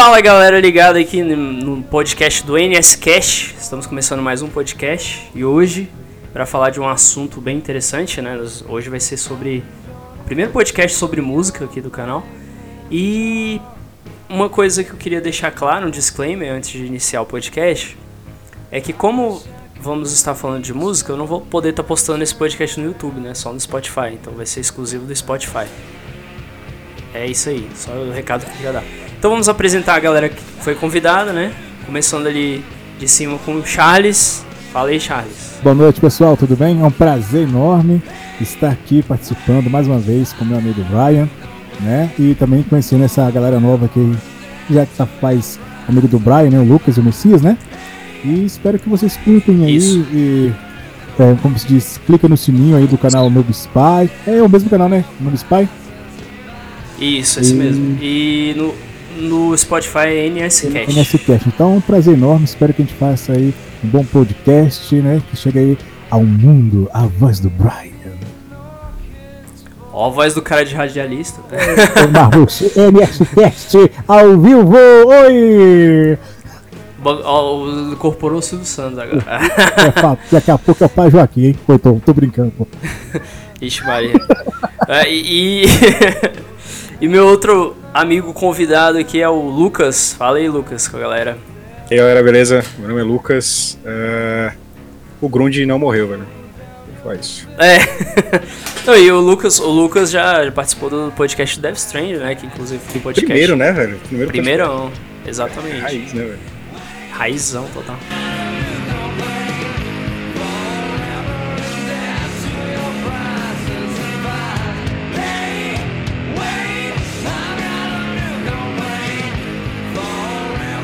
Fala galera ligada aqui no podcast do NS Cash. Estamos começando mais um podcast e hoje para falar de um assunto bem interessante, né? Hoje vai ser sobre o primeiro podcast sobre música aqui do canal. E uma coisa que eu queria deixar claro, um disclaimer antes de iniciar o podcast, é que como vamos estar falando de música, eu não vou poder estar postando esse podcast no YouTube, né? Só no Spotify, então vai ser exclusivo do Spotify. É isso aí, só o recado que queria dar. Então vamos apresentar a galera que foi convidada, né? Começando ali de cima com o Charles. Fala aí, Charles. Boa noite, pessoal, tudo bem? É um prazer enorme estar aqui participando mais uma vez com meu amigo Brian, né? E também conhecendo essa galera nova que já tá, faz amigo do Brian, né? O Lucas e o Messias, né? E espero que vocês curtem aí Isso. e, é, como se diz, clica no sininho aí do canal Noob Spy. É o mesmo canal, né? Noob Spy. Isso, esse e... mesmo. E no, no Spotify NSCast. NSCast. Então, um prazer enorme. Espero que a gente faça aí um bom podcast, né? Que chegue aí ao mundo, a voz do Brian. Ó, a voz do cara de radialista. É, Marcos, NSCast ao vivo! Oi! Incorporou o Silvio Santos agora. É, daqui a pouco é o pai Joaquim, hein? Pô, tô, tô brincando, pô. Ixi, Maria. é, e, e meu outro amigo convidado aqui é o Lucas. Fala aí, Lucas, com a galera. E aí, galera, beleza? Meu nome é Lucas. Uh, o Grund não morreu, velho. Foi isso. É. Não, e o Lucas, o Lucas já, participou do podcast Death Strange, né? Que inclusive foi podcast. Primeiro, né, velho? Primeiro Primeirão, exatamente. Raiz, né, velho? Raizão total.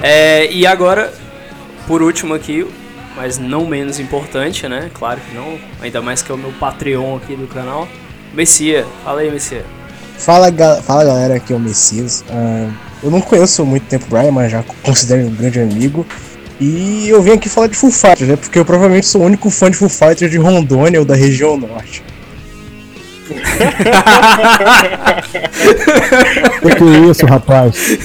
É, e agora, por último aqui, mas não menos importante, né? Claro que não, ainda mais que é o meu Patreon aqui do canal. Messia, fala aí, Messia. Fala, ga fala galera, aqui é o Messias. Uh, eu não conheço muito tempo o Brian, mas já considero um grande amigo. E eu vim aqui falar de Full Fighters, né? Porque eu provavelmente sou o único fã de Full Fighters de Rondônia ou da região norte. O que é isso, rapaz?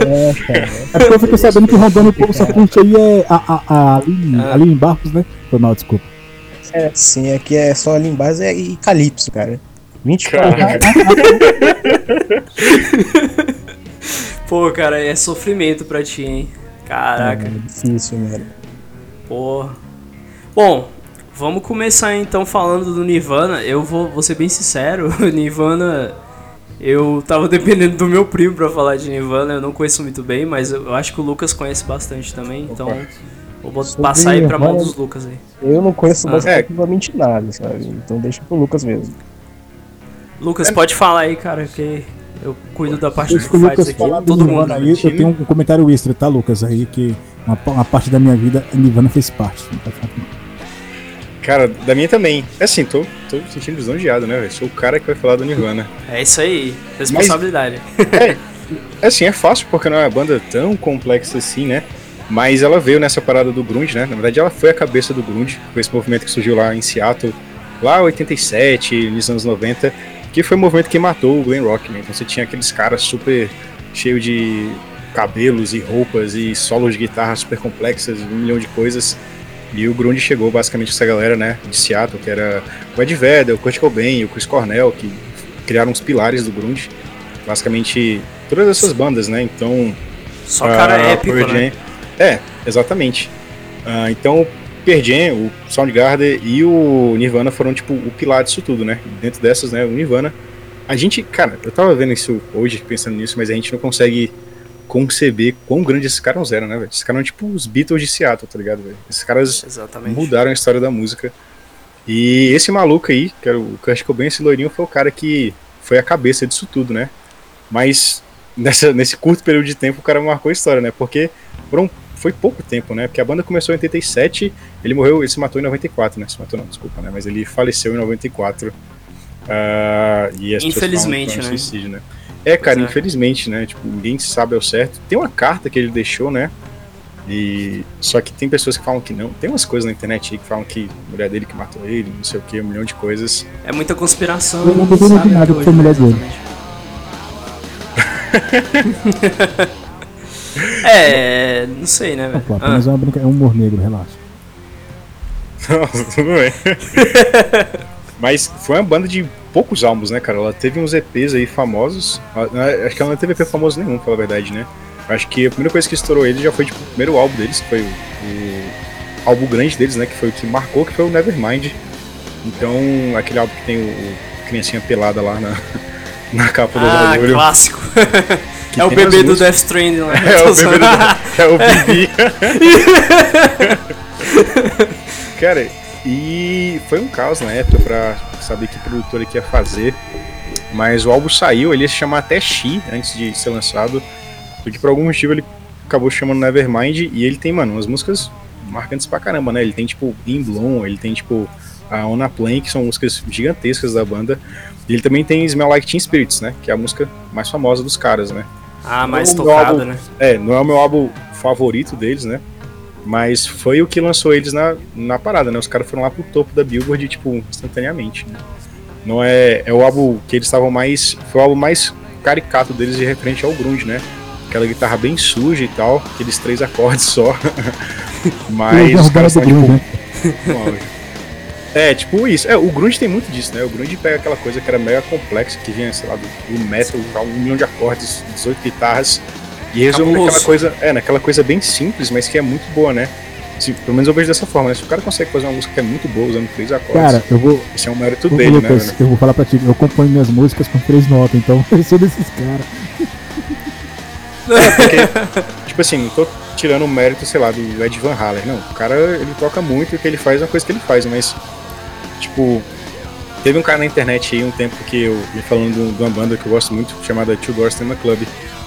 É, cara. É porque eu fiquei sabendo que Rondônia o povo só curte aí é a, a, a, ali, ah. ali em Barcos, né? Foi mal, desculpa. É, sim, aqui é só ali em base é, e Calypso, cara. 24 Pô, cara, é sofrimento pra ti, hein? Caraca. É difícil, velho. Porra. Bom, vamos começar então falando do Nirvana. Eu vou, vou ser bem sincero, Nirvana. Eu tava dependendo do meu primo pra falar de Nirvana, eu não conheço muito bem, mas eu acho que o Lucas conhece bastante também, então vou passar aí pra mão dos Lucas aí. Eu não conheço ah. basicamente é. nada, sabe? Então deixa pro Lucas mesmo. Lucas, pode falar aí, cara, que eu cuido da parte dos fights aqui. Todo mundo aí, eu tenho um comentário extra, tá, Lucas? Aí que uma, uma parte da minha vida a Nirvana fez parte. Cara, da minha também. É assim, tô, tô sentindo lisonjeado, né, velho? Sou o cara que vai falar do Nirvana. É isso aí, responsabilidade. Mas, é, é assim, é fácil porque não é uma banda tão complexa assim, né? Mas ela veio nessa parada do grunge, né? Na verdade, ela foi a cabeça do grunge, foi esse movimento que surgiu lá em Seattle, lá em 87, nos anos 90, que foi o movimento que matou o Glen Rock, né? Então você tinha aqueles caras super cheio de cabelos e roupas e solos de guitarra super complexas, um milhão de coisas. E o grunge chegou basicamente essa galera, né, de Seattle, que era o Ed Vedder, o Kurt Cobain, o Chris Cornell, que criaram os pilares do grunge. Basicamente todas essas bandas, né? Então, só cara uh, épico, né? É, exatamente. Uh, então Pearl Jam, o Soundgarden e o Nirvana foram, tipo, o pilar disso tudo, né? Dentro dessas, né, o Nirvana. A gente, cara, eu tava vendo isso hoje, pensando nisso, mas a gente não consegue conceber quão grande esses caras eram, né, velho? Esses caras eram tipo os Beatles de Seattle, tá ligado, velho? Esses caras Exatamente. mudaram a história da música. E esse maluco aí, que era o Kurt Cobain, esse loirinho, foi o cara que foi a cabeça disso tudo, né? Mas nessa, nesse curto período de tempo o cara marcou a história, né? Porque foram foi pouco tempo, né? Porque a banda começou em 87, ele morreu, ele se matou em 94, né? Se matou não, desculpa, né? Mas ele faleceu em 94. Uh, ah, e as Infelizmente, né? Suicídio, né? É, cara, é. infelizmente, né? Tipo, ninguém sabe ao certo. Tem uma carta que ele deixou, né? E só que tem pessoas que falam que não. Tem umas coisas na internet aí que falam que a mulher dele que matou ele, não sei o que, um milhão de coisas. É muita conspiração. Eu não duvido nada que foi a mulher dele. é, não sei, né, velho? Pô, apenas Ah, é uma brinca... é um humor negro, relaxa. Não, tudo bem. Mas foi uma banda de poucos álbuns, né, cara? Ela teve uns EPs aí famosos. Ela- Acho que ela não teve EP famoso nenhum, pra falar a verdade, né? Acho que a primeira coisa que estourou ele já foi tipo, o primeiro álbum deles, que foi o, o álbum grande deles, né? Que foi o que marcou, que foi o Nevermind. Então, aquele álbum que tem o, o criancinha pelada lá na, na capa do ah bagulho. clássico. que é o bebê do Death Stranding lá. É o bebê do... É o Bibi. Cara, e foi um caos na época pra saber que produtora que ia fazer. Mas o álbum saiu, ele ia se chamar até She antes de ser lançado. Porque por algum motivo ele acabou chamando Nevermind e ele tem, mano, umas músicas marcantes pra caramba, né? Ele tem tipo In Bloom, ele tem tipo a On a Plane, que são músicas gigantescas da banda. E ele também tem Smell Like Teen Spirits, né? Que é a música mais famosa dos caras, né? Ah, mais tocada, né? É, não é o meu álbum favorito deles, né? Mas foi o que lançou eles na, na parada, né? Os caras foram lá pro topo da Billboard, tipo, instantaneamente. Né? Não é. É o álbum que eles estavam mais. Foi o álbum mais caricato deles de referente ao Grunge, né? Aquela guitarra bem suja e tal, aqueles três acordes só. Mas os caras são tipo. Né? É, tipo isso. É, o Grunge tem muito disso, né? O Grunge pega aquela coisa que era mega complexa, que vinha, sei lá, do, do metal, um milhão de acordes, 18 guitarras, e Cabuloso. naquela coisa, é, naquela coisa bem simples, mas que é muito boa, né? Se- pelo menos eu vejo dessa forma, né? Se o cara consegue fazer uma música que é muito boa usando três acordes, Cara, eu vou. esse é um mérito dele, né? Lucas, velho? eu vou falar pra ti, eu componho minhas músicas com três notas, então eu sou desses caras. Tipo assim, não tô tirando o mérito, sei lá, do Ed Van Halen. Não, o cara, ele toca muito e o que ele faz é uma coisa que ele faz, mas, tipo, teve um cara na internet aí um tempo que eu vi falando de de uma banda que eu gosto muito, chamada Two Doors Cinema Club.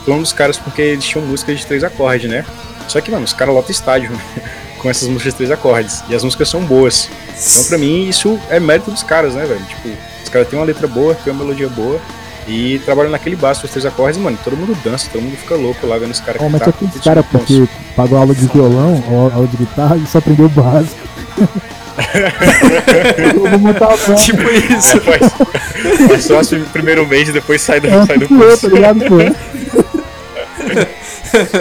Um dos caras porque eles tinham músicas de três acordes, né? Só que, mano, os caras lotam estádio com essas músicas de três acordes. E as músicas são boas. Então, pra mim, isso é mérito dos caras, né, velho? Tipo, os caras têm uma letra boa, têm uma melodia boa. E trabalham naquele baixo, os três acordes, e, mano, todo mundo dança, todo mundo fica louco lá vendo os caras Ó, mas cantar. só tem esse Eles cara são bons. porque pagou aula de violão, ou aula de guitarra e só aprendeu o básico. vou montar. Tipo isso. É, faz, faz só o primeiro mês e depois sai do, É sai do curso. tá ligado, pô?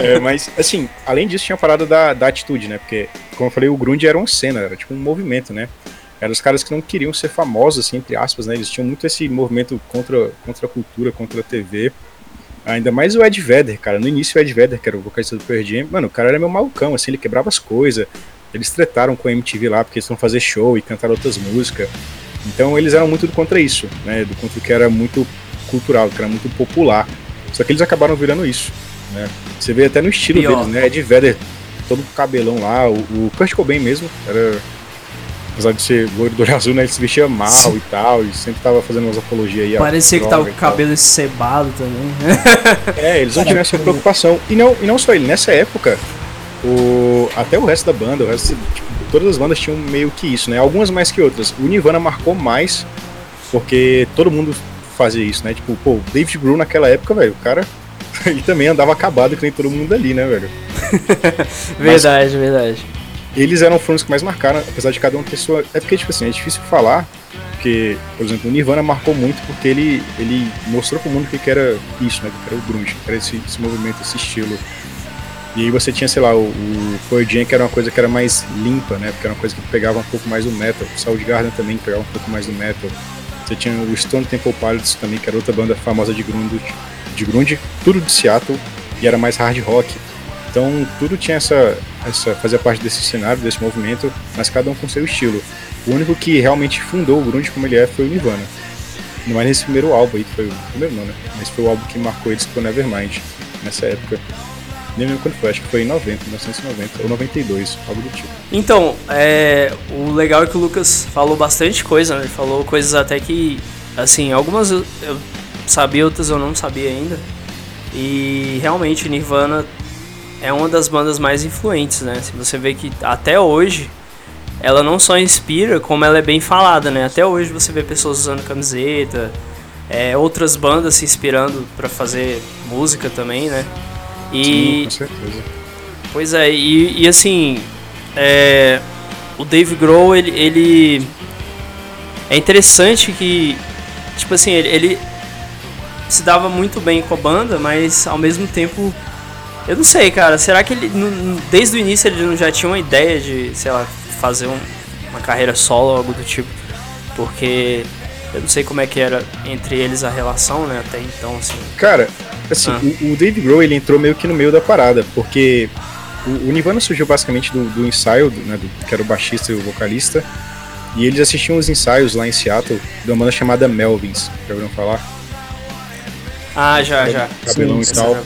É, mas, assim, além disso, tinha a parada da, da atitude, né? Porque, como eu falei, o Grunge era uma cena, era tipo um movimento, né? Eram os caras que não queriam ser famosos, assim, entre aspas, né? Eles tinham muito esse movimento contra, contra a cultura, contra a TV. Ainda mais o Ed Vedder, cara. No início, o Ed Vedder, que era o vocalista do Pearl Jam, mano, o cara era meio malucão, assim, ele quebrava as coisas. Eles tretaram com a MTV lá, porque eles iam fazer show e cantar outras músicas. Então, eles eram muito contra isso, né? Do contra o que era muito cultural, que era muito popular. Só que eles acabaram virando isso, né? Você vê até no estilo Pior. deles, né? Ed Vedder, todo com cabelão lá, o, o Kurt Cobain mesmo, era apesar de ser loiro do olho azul, né? Ele se vestia mal Sim. e tal, e sempre tava fazendo umas apologias aí. Parecia que tava com o cabelo cebado também. É, eles não tiveram essa preocupação. E não, e não só ele, nessa época, o, até o resto da banda, o resto, tipo, todas as bandas tinham meio que isso, né? Algumas mais que outras. O Nirvana marcou mais, porque todo mundo fazia isso, né? Tipo, pô, o David Grohl naquela época, velho, o cara. Ele também andava acabado que nem todo mundo ali, né, velho? verdade, verdade. eles eram os que mais marcaram, apesar de cada um ter sua. É porque, tipo assim, é difícil falar, porque, por exemplo, o Nirvana marcou muito porque ele, ele mostrou pro mundo o que que era isso, né? Que era o grunge, que era esse, esse movimento, esse estilo. E aí você tinha, sei lá, o, o Pearl Jam, que era uma coisa que era mais limpa, né? Porque era uma coisa que pegava um pouco mais do metal. O Soundgarden também pegava um pouco mais do metal. Você tinha o Stone Temple Pilots também, que era outra banda famosa de grunge, de grunge tudo de Seattle, e era mais hard rock. Então tudo tinha essa, essa fazia parte desse cenário, desse movimento, mas cada um com seu estilo. O único que realmente fundou o grunge como ele é foi o Nirvana. Não mais nesse primeiro álbum aí, que foi o primeiro não, né? Mas foi o álbum que marcou eles, que foi o Nevermind, nessa época. Nem lembro quando foi, acho que foi em 90, 1990, ou 92, algo do tipo. Então, é, o legal é que o Lucas falou bastante coisa, né? Ele falou coisas até que, assim, algumas eu sabia, outras eu não sabia ainda. E realmente Nirvana é uma das bandas mais influentes, né? Se você vê que até hoje ela não só inspira, como ela é bem falada, né? Até hoje você vê pessoas usando camiseta, é, outras bandas se inspirando para fazer música também, né? E Sim, com certeza. Pois é, e, e assim, é, o Dave Grohl, ele, ele. É interessante que, tipo assim, ele, ele, se dava muito bem com a banda, mas ao mesmo tempo. Eu não sei, cara. Será que ele. Desde o início ele não já tinha uma ideia de, sei lá, fazer um, uma carreira solo ou algo do tipo? Porque eu não sei como é que era entre eles a relação, né, até então, assim. Cara, assim, ah. o, o Dave Grohl, ele entrou meio que no meio da parada, porque o, o Nirvana surgiu basicamente do, do ensaio, né, do, que era o baixista e o vocalista, e eles assistiam os ensaios lá em Seattle de uma banda chamada Melvins, já ouviram falar? Ah, já, já. Cabelão Sim, e tal.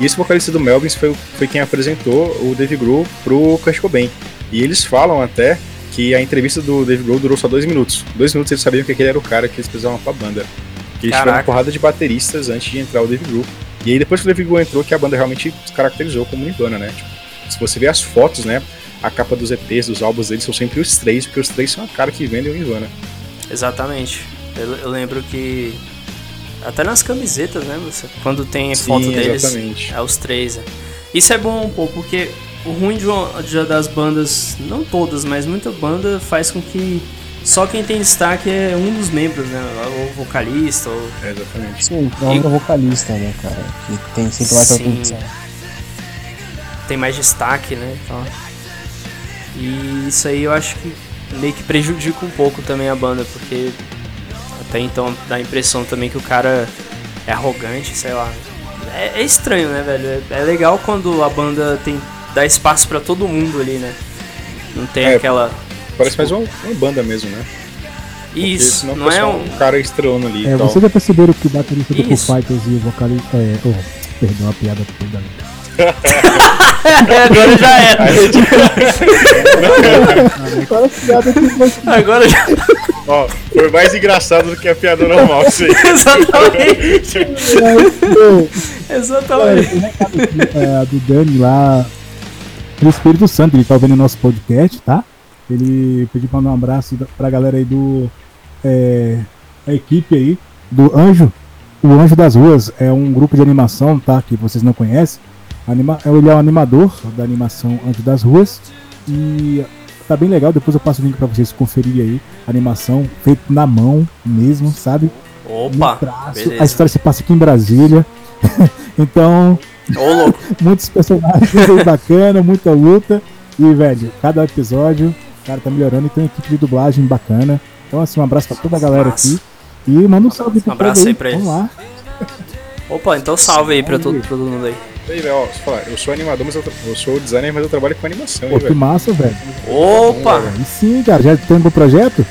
E esse vocalista do Melvins foi, foi quem apresentou o Dave Grohl pro Kurt Cobain. E eles falam até que a entrevista do Dave Grohl durou só dois minutos. Dois minutos eles sabiam que aquele era o cara que eles precisavam pra banda. Que eles tiveram uma porrada de bateristas antes de entrar o Dave Grohl. E aí depois que o Dave Grohl entrou, que a banda realmente se caracterizou como Nirvana, né? Tipo, se você ver as fotos, né? A capa dos EPs, dos álbuns deles são sempre os três, porque os três são a cara que vendem o Nirvana. Exatamente. Eu, eu lembro que até nas camisetas, né? Você, quando tem Sim, foto deles, exatamente. é os três. Né? Isso é bom um pouco, porque o ruim de, uma, de das bandas, não todas, mas muita banda faz com que só quem tem destaque é um dos membros, né? O vocalista. Ou... É, exatamente. Sim, o e... vocalista, né, cara? Que tem sempre mais atenção. Tem mais destaque, né? Então... E isso aí eu acho que meio que prejudica um pouco também a banda, porque até então dá a impressão também que o cara é arrogante, sei lá. É, é estranho, né, velho? É, é, legal quando a banda tem dá espaço para todo mundo ali, né? Não tem é, aquela. Parece mais uma, uma, banda mesmo, né? Isso, não, não é um... um cara estrelando ali. É, vocês já perceberam que o baterista do Foo Fighters e o vocalista. É, oh, perdão a piada toda. agora já era. agora já. Ó, foi mais engraçado do que a piada normal, isso aí. Exatamente. Exatamente. É, a do Dani lá, do Espírito Santo, ele tá ouvindo nosso podcast, tá? Ele pediu pra mandar um abraço pra galera aí do. É, a equipe aí, do Anjo. O Anjo das Ruas é um grupo de animação, tá? Que vocês não conhecem. Anima, ele é o animador da animação Anjo das Ruas. E tá bem legal, depois eu passo o link pra vocês conferirem aí. Animação feita na mão mesmo, sabe? Opa! A história se passa aqui em Brasília. então, muitos personagens bem bacana, muita luta. E, velho, cada episódio, o cara tá melhorando e tem uma equipe de dublagem bacana. Então, assim, um abraço pra toda a galera aqui. E manda um salve Um abraço aí, pra eles. Vamos lá. Opa, então salve aí pra todo, todo mundo aí. Aí, velho, ó, falar, eu sou animador, mas eu, eu, sou designer, mas eu trabalho com animação. Pô, que massa, velho. Opa! E sim, cara, já tem um projeto?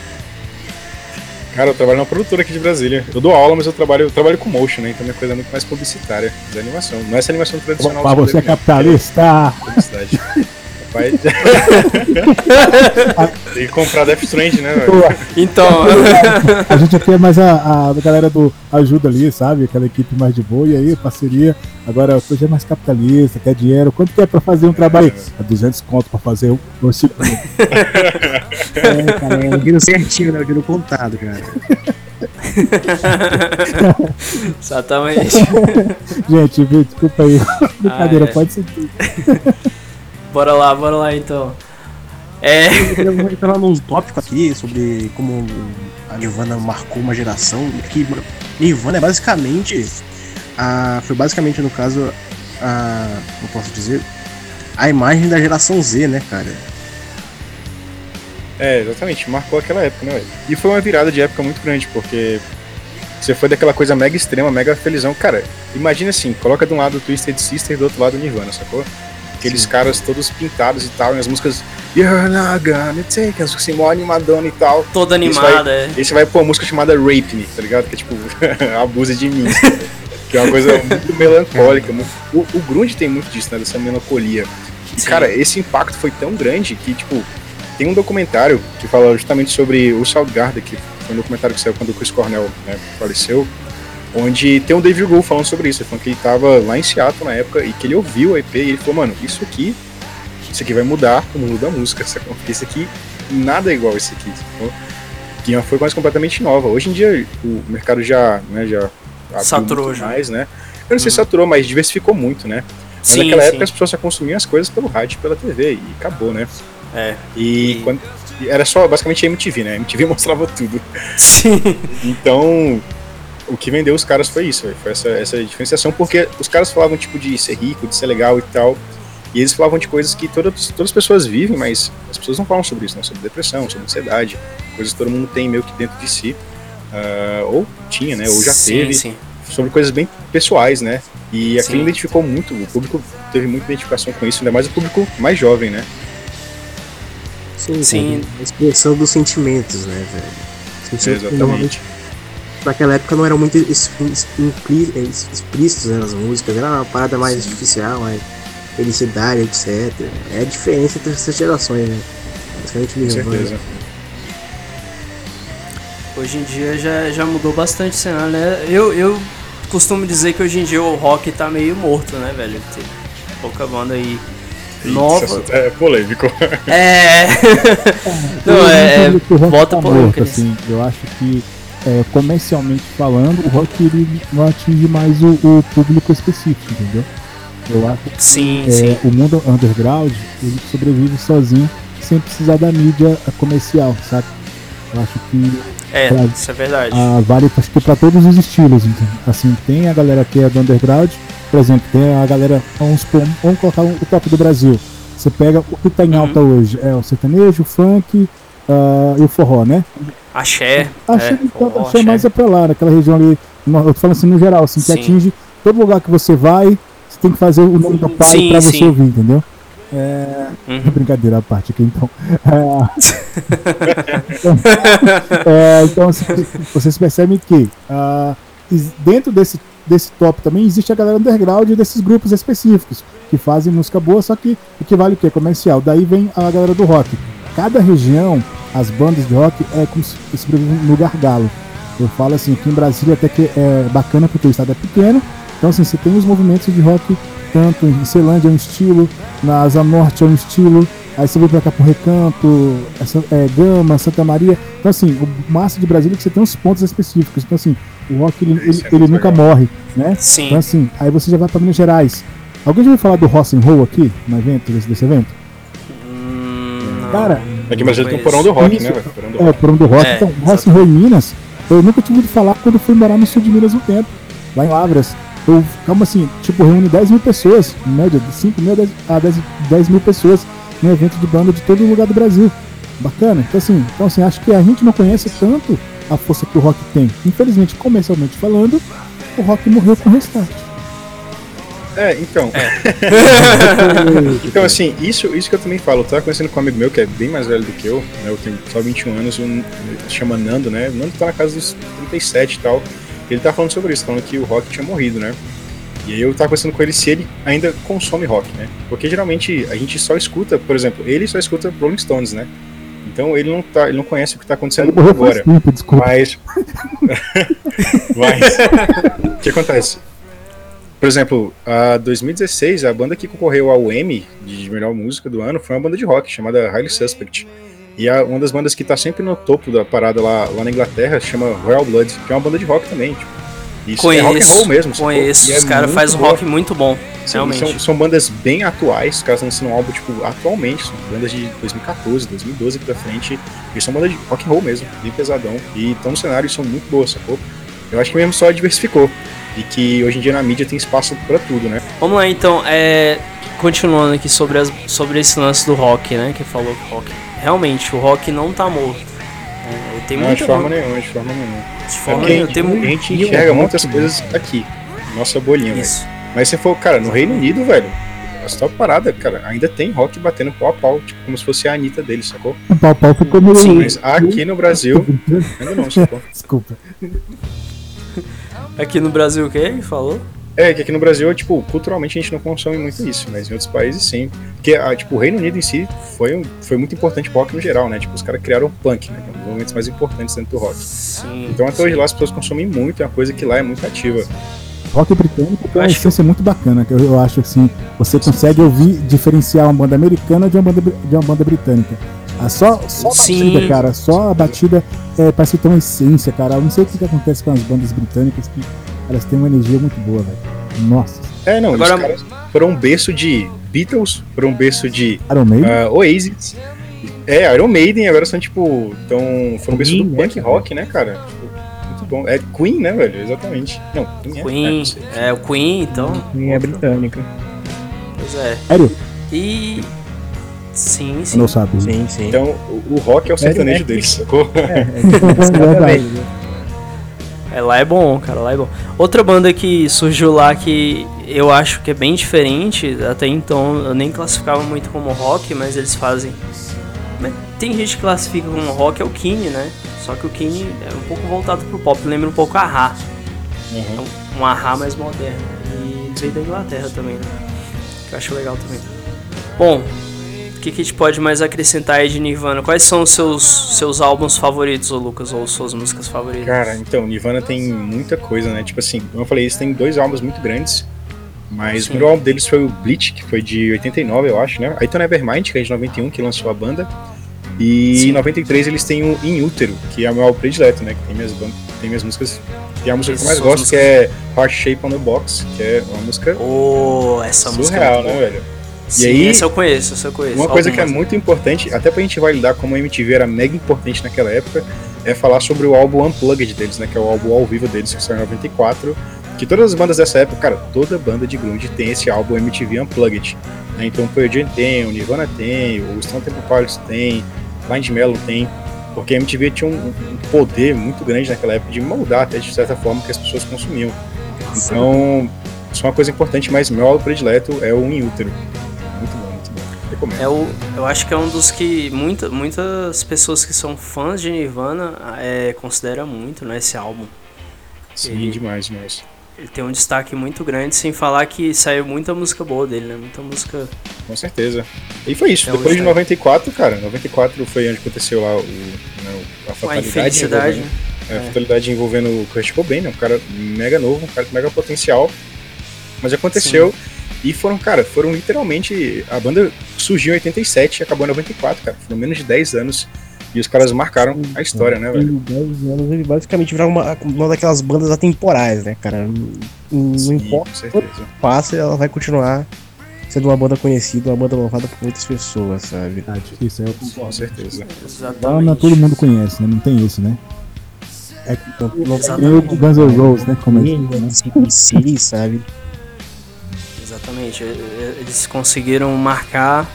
Cara, eu trabalho numa produtora aqui de Brasília. Eu dou aula, mas eu trabalho, eu trabalho com motion, né? Então minha coisa é muito mais publicitária de animação. Não é essa animação tradicional. Mas você é capitalista! Publicidade. Rapaz. Tem que comprar Death Strange, né, velho? Então. a gente aqui é mais a, a galera do Ajuda ali, sabe? Aquela equipe mais de boa. E aí, parceria. Agora, o projeto é mais capitalista, quer dinheiro. Quanto que é pra fazer um trabalho? É 200 conto pra fazer um, um segundo. é, cara, eu viro certinho, né? Eu viro contado, cara. Exatamente. Gente, desculpa aí. Brincadeira, ah, é. pode ser tudo. Bora lá, bora lá então. É. Eu vou entrar num tópico aqui sobre como a Nirvana marcou uma geração. Que Nirvana é basicamente. A, foi basicamente, no caso, a. Como posso dizer? A imagem da geração Z, né, cara? É, exatamente, marcou aquela época, né, velho? E foi uma virada de época muito grande, porque você foi daquela coisa mega extrema, mega felizão. Cara, imagina assim, coloca de um lado o Twisted Sister e do outro lado o Nirvana, sacou? Aqueles Sim. caras todos pintados e tal, e as músicas You're not gonna take, as assim, mó animadona e tal. Toda animada, é. Esse vai pôr uma música chamada Rape Me, tá ligado? Que é tipo, abuse de mim. que é uma coisa muito melancólica. Muito... O, o Grunge tem muito disso, né? Dessa melancolia. E, cara, esse impacto foi tão grande que, tipo, tem um documentário que fala justamente sobre o Soundgarden, que foi um documentário que saiu quando o Chris Cornell né, faleceu onde tem o Dave Grohl falando sobre isso, falando que ele tava lá em Seattle na época e que ele ouviu o EP e ele falou, mano, isso aqui, isso aqui vai mudar o mundo da música, porque isso aqui nada é igual esse aqui, sacou? que foi mais completamente nova. Hoje em dia o mercado já, né, já saturou já. mais, né? Eu não sei se uhum. saturou, mas diversificou muito, né? Mas sim, naquela sim. época as pessoas só consumiam as coisas pelo rádio pela TV e acabou, né? É. E, e... Quando, era só basicamente a MTV, né? A MTV mostrava tudo. Sim. Então, o que vendeu os caras foi isso, véio, foi essa, essa diferenciação, porque os caras falavam tipo de ser rico, de ser legal e tal, e eles falavam de coisas que todas, todas as pessoas vivem, mas as pessoas não falam sobre isso, né? sobre depressão, sobre ansiedade, coisas que todo mundo tem meio que dentro de si, uh, ou tinha, né, ou já sim, teve, sim. sobre coisas bem pessoais, né, e aquilo identificou muito, o público teve muita identificação com isso, ainda mais o público mais jovem, né. Sim, Sim. a expressão dos sentimentos, né, velho? Sentimentos normalmente Exatamente. Naquela época não eram muito es- explícitos né, nas músicas, era uma parada mais artificial, mais felicidade, etc. É a diferença entre essas gerações, né? Basicamente Com Nirvana. certeza. Hoje em dia já, já mudou bastante o cenário, né? Eu, eu costumo dizer que hoje em dia o rock tá meio morto, né, velho? Tem pouca banda aí nova. É polêmico. É. Não, é. é bota tá polêmica assim. Eu acho que, é, comercialmente falando, o rock ele não atinge mais o, o público específico, entendeu? Eu acho que Sim, é, sim. o mundo underground ele sobrevive sozinho sem precisar da mídia comercial, sabe? Eu acho que É, pra- isso é verdade. ah, vale acho que para todos os estilos, então. Assim, tem a galera que é do underground, por exemplo, tem a galera, vamos, vamos colocar o top do Brasil. Você pega o que tá em Uhum. alta hoje, é o sertanejo, o funk ah, e o forró, né? Axé. Achei, é, então, forró, achei mais é pra lá, naquela região ali, eu tô falando assim no geral, assim, que Sim. atinge todo lugar que você vai, você tem que fazer o nome do pai pra você ouvir, entendeu? É, Uhum. Brincadeira à parte aqui, então. É, então, é, então, vocês percebem que is- dentro desse, desse top também existe a galera underground desses grupos específicos que fazem música boa, só que equivale o quê? Comercial. Daí vem a galera do rock. Cada região, as bandas de rock é como se sobrevivem no gargalo. Eu falo assim, aqui em Brasília até que é bacana porque o estado é pequeno, então assim, você tem os movimentos de rock tanto em Ceilândia é um estilo, na Asa Norte é um estilo, aí você vem pra cá pro Recanto, essa, é, Gama, Santa Maria. Então assim, o massa de Brasília é que você tem uns pontos específicos. Então assim, o rock ele, é ele muito nunca legal. morre, né? Sim. Então assim, aí você já vai pra Minas Gerais. Alguém já ouviu falar do Rock and Roll aqui, no evento, desse, desse evento? Cara, Aqui em Brasília tem o porão do rock, Isso. né, velho? Porão do É, o. Porão do Rock. É, então, Rock Roll em Minas, eu nunca tive ouvido falar quando fui morar no sul de Minas um tempo, lá em Lavras. Eu, como assim, tipo, reúne 10 mil pessoas, em média, de 5 mil a 10, a 10, 10 mil pessoas num evento de banda de todo lugar do Brasil. Bacana. Então assim, então, assim, acho que a gente não conhece tanto a força que o rock tem. Infelizmente, comercialmente falando, o rock morreu com o restart. É, então. Então, assim, isso, isso que eu também falo. Eu tava conversando com um amigo meu que é bem mais velho do que eu, né? Eu tenho só 21 anos, um, se chama Nando, né? O Nando tá na casa dos 37 e tal. Ele tá falando sobre isso, falando que o rock tinha morrido, né? E aí eu tava conversando com ele se ele ainda consome rock, né? Porque geralmente a gente só escuta, por exemplo, ele só escuta Rolling Stones, né? Então ele não, tá, ele não conhece o que tá acontecendo agora. tempo, desculpa. Mas. Mas. O que acontece? Por exemplo, a 2016, a banda que concorreu ao Emmy de melhor música do ano foi uma banda de rock chamada Highly Suspect. E a, uma das bandas que tá sempre no topo da parada lá, lá na Inglaterra chama Royal Blood, que é uma banda de rock também. Tipo. Isso é rock and Conheço. roll mesmo. Conheço. É Os caras fazem um rock muito bom. Sim, realmente. São, são bandas bem atuais, os caras lançando um álbum, tipo, atualmente, são bandas de 2014, 2012 pra frente, e são bandas de rock and roll mesmo, bem pesadão, e estão no cenário e são muito boas, sacou? Eu acho que mesmo só diversificou, e que hoje em dia na mídia tem espaço pra tudo, né? Vamos lá então, é, continuando aqui sobre, as, sobre esse lance do rock, né? Que falou que rock. Realmente, o rock não tá morto. É, tem Não, muita de forma nenhuma, de forma nenhuma. de É forma a nenhuma, gente, tem a gente enxerga rock, muitas né? coisas aqui, nossa bolinha, velho. Isso. Mas se for, cara, no Reino Unido, velho, a top parada, cara, ainda tem rock batendo pau a pau, tipo, como se fosse a Anitta deles, sacou? O pau pau ficou meio. Sim, Mas aqui no Brasil, ainda não, sacou? Desculpa. Aqui no Brasil o quê? Falou? É, que aqui no Brasil, tipo, culturalmente a gente não consome muito isso, mas em outros países sim. Porque, ah, tipo, o Reino Unido em si foi, um- foi muito importante pro rock no geral, né? Tipo, os caras criaram o punk, né? Que é um dos movimentos mais importantes dentro do rock. Sim. Então até hoje lá as pessoas consomem muito, é uma coisa que lá é muito ativa. Rock britânico tem uma que- essência muito bacana, que eu, eu acho assim, você consegue ouvir, diferenciar uma banda americana de uma banda, de uma banda britânica. Ah, só, só a Sim. batida, cara, só a batida é, parece que tem uma essência, cara. Eu não sei o que, que acontece com as bandas britânicas, que elas têm uma energia muito boa, velho. Nossa, É, não, Agora- os caras foram um berço de Beatles, foram um berço de Iron Maiden, ah, Oasis, é, Iron Maiden, agora são tipo, tão, foram um berço Sim, do punk cara? rock, né, cara? Tipo, muito bom. É Queen, né, velho? Exatamente. Não, Queen, Queen, é. não sei. é, o Queen, então. E é britânica. Pois é. Sério? E. Sim, sim. Não sabe. Sim, sim. Então, o, rock é o sertanejo deles, sacou? Verdade. É, lá é bom, cara, lá é bom. Outra banda que surgiu lá que eu acho que é bem diferente, até então eu nem classificava muito como rock, mas eles fazem. Mas tem gente que classifica como rock, é o Kine, né? Só que o Kine é um pouco voltado pro pop, lembra um pouco a Ra. Uhum. um ahá mais moderno. E veio da Inglaterra também, né? Que eu acho legal também. Bom, o que, que a gente pode mais acrescentar aí de Nirvana? Quais são os seus, seus álbuns favoritos, ô Lucas, ou suas músicas favoritas? Cara, então, Nirvana tem muita coisa, né? Tipo assim, como eu falei, eles têm dois álbuns muito grandes. Mas Sim. o primeiro álbum deles foi o Bleach, que foi de 89, eu acho, né? Aí tem o Nevermind, que é de 91, que lançou a banda. E Sim. em 93 eles têm o In Utero, que é o meu álbum predileto, né? Que tem minhas, tem minhas músicas. Tem a música que eu mais gosto, que é Heart Shape on the Box, que é uma música Oh, essa música é surreal, muito né, boa. velho? Sim, aí, essa eu conheço, essa eu conheço. Uma coisa que é muito importante, até pra gente validar como a MTV era mega importante naquela época, é falar sobre o álbum Unplugged deles, né? Que é o álbum ao vivo deles, que saiu em 94. Que todas as bandas dessa época, cara, toda banda de grunge tem esse álbum MTV Unplugged. né? Então o Pearl Jam tem, o Nirvana tem, o Stone Temple Pilots tem, Blind Melon tem. Porque a MTV tinha um, um poder muito grande naquela época de moldar até de certa forma que as pessoas consumiam. Então, isso é uma coisa importante, mas meu álbum predileto é o In Utero. Recomendo. É o, eu acho que é um dos que muita, muitas pessoas que são fãs de Nirvana é, consideram muito né, esse álbum. Sim, E- demais, demais. Ele tem um destaque muito grande, sem falar que saiu muita música boa dele, né? Muita música. Com certeza. E foi isso. É Depois de Einstein. 94, cara, 94 foi onde aconteceu lá o, né, a a fatalidade. infelicidade. envolvendo- é, a fatalidade envolvendo o Kurt Cobain, né, um cara mega novo, um cara com mega potencial. Mas aconteceu. E foram, cara, foram literalmente. A banda surgiu em 87 e acabou em 94, cara. Foram menos de 10 anos. E os caras marcaram a história, né, velho? Em 10 anos ele basicamente virava uma, uma daquelas bandas atemporais, né, cara? Não, Sim, importa com certeza. o que passe, ela vai continuar sendo uma banda conhecida, uma banda louvada por muitas pessoas, sabe? Isso é o Com certeza. Exatamente. Banda todo mundo conhece, né? Não tem isso, né? Nem o Guns N' Roses, né? Como é que- né? Sabe? Exatamente. Eles conseguiram marcar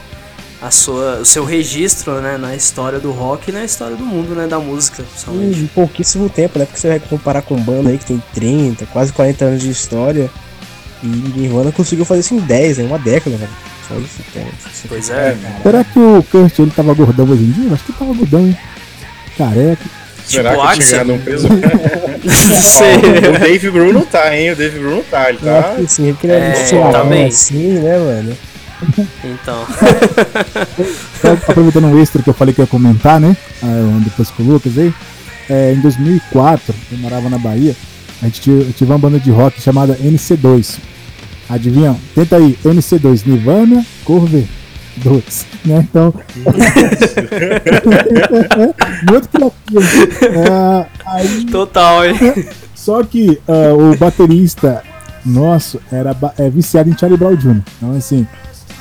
a sua, o seu registro né, na história do rock e na história do mundo, né? Da música, principalmente. Em pouquíssimo tempo, né? Porque você vai comparar com banda aí que tem 30, quase 40 anos de história. E Nirvana conseguiu fazer isso em 10, né? Uma década, velho. Só isso, cara. Pois é. Será que o Kurt ele tava gordão hoje em dia? Acho que ele tava gordão, hein? Careca. Será Tipo que Axel? tinha um peso? Não sei. o Dave Bruno tá, hein? O Dave Bruno tá. Ele tá. sim, porque ele é, É, musculadão tá bem. assim, né, mano? Então. Só aproveitando um extra que eu falei que eu ia comentar, né? ah, depois com o Lucas aí. É, em 2004, eu morava na Bahia. A gente eu tive uma banda de rock chamada NC2. Adivinha? Tenta aí, NC2, Nirvana Cover 2. Né? Então. Muito criativo. É, aí, Total, hein? só que ah, o baterista nosso era é, viciado em Charlie Brown Jr. Então, assim,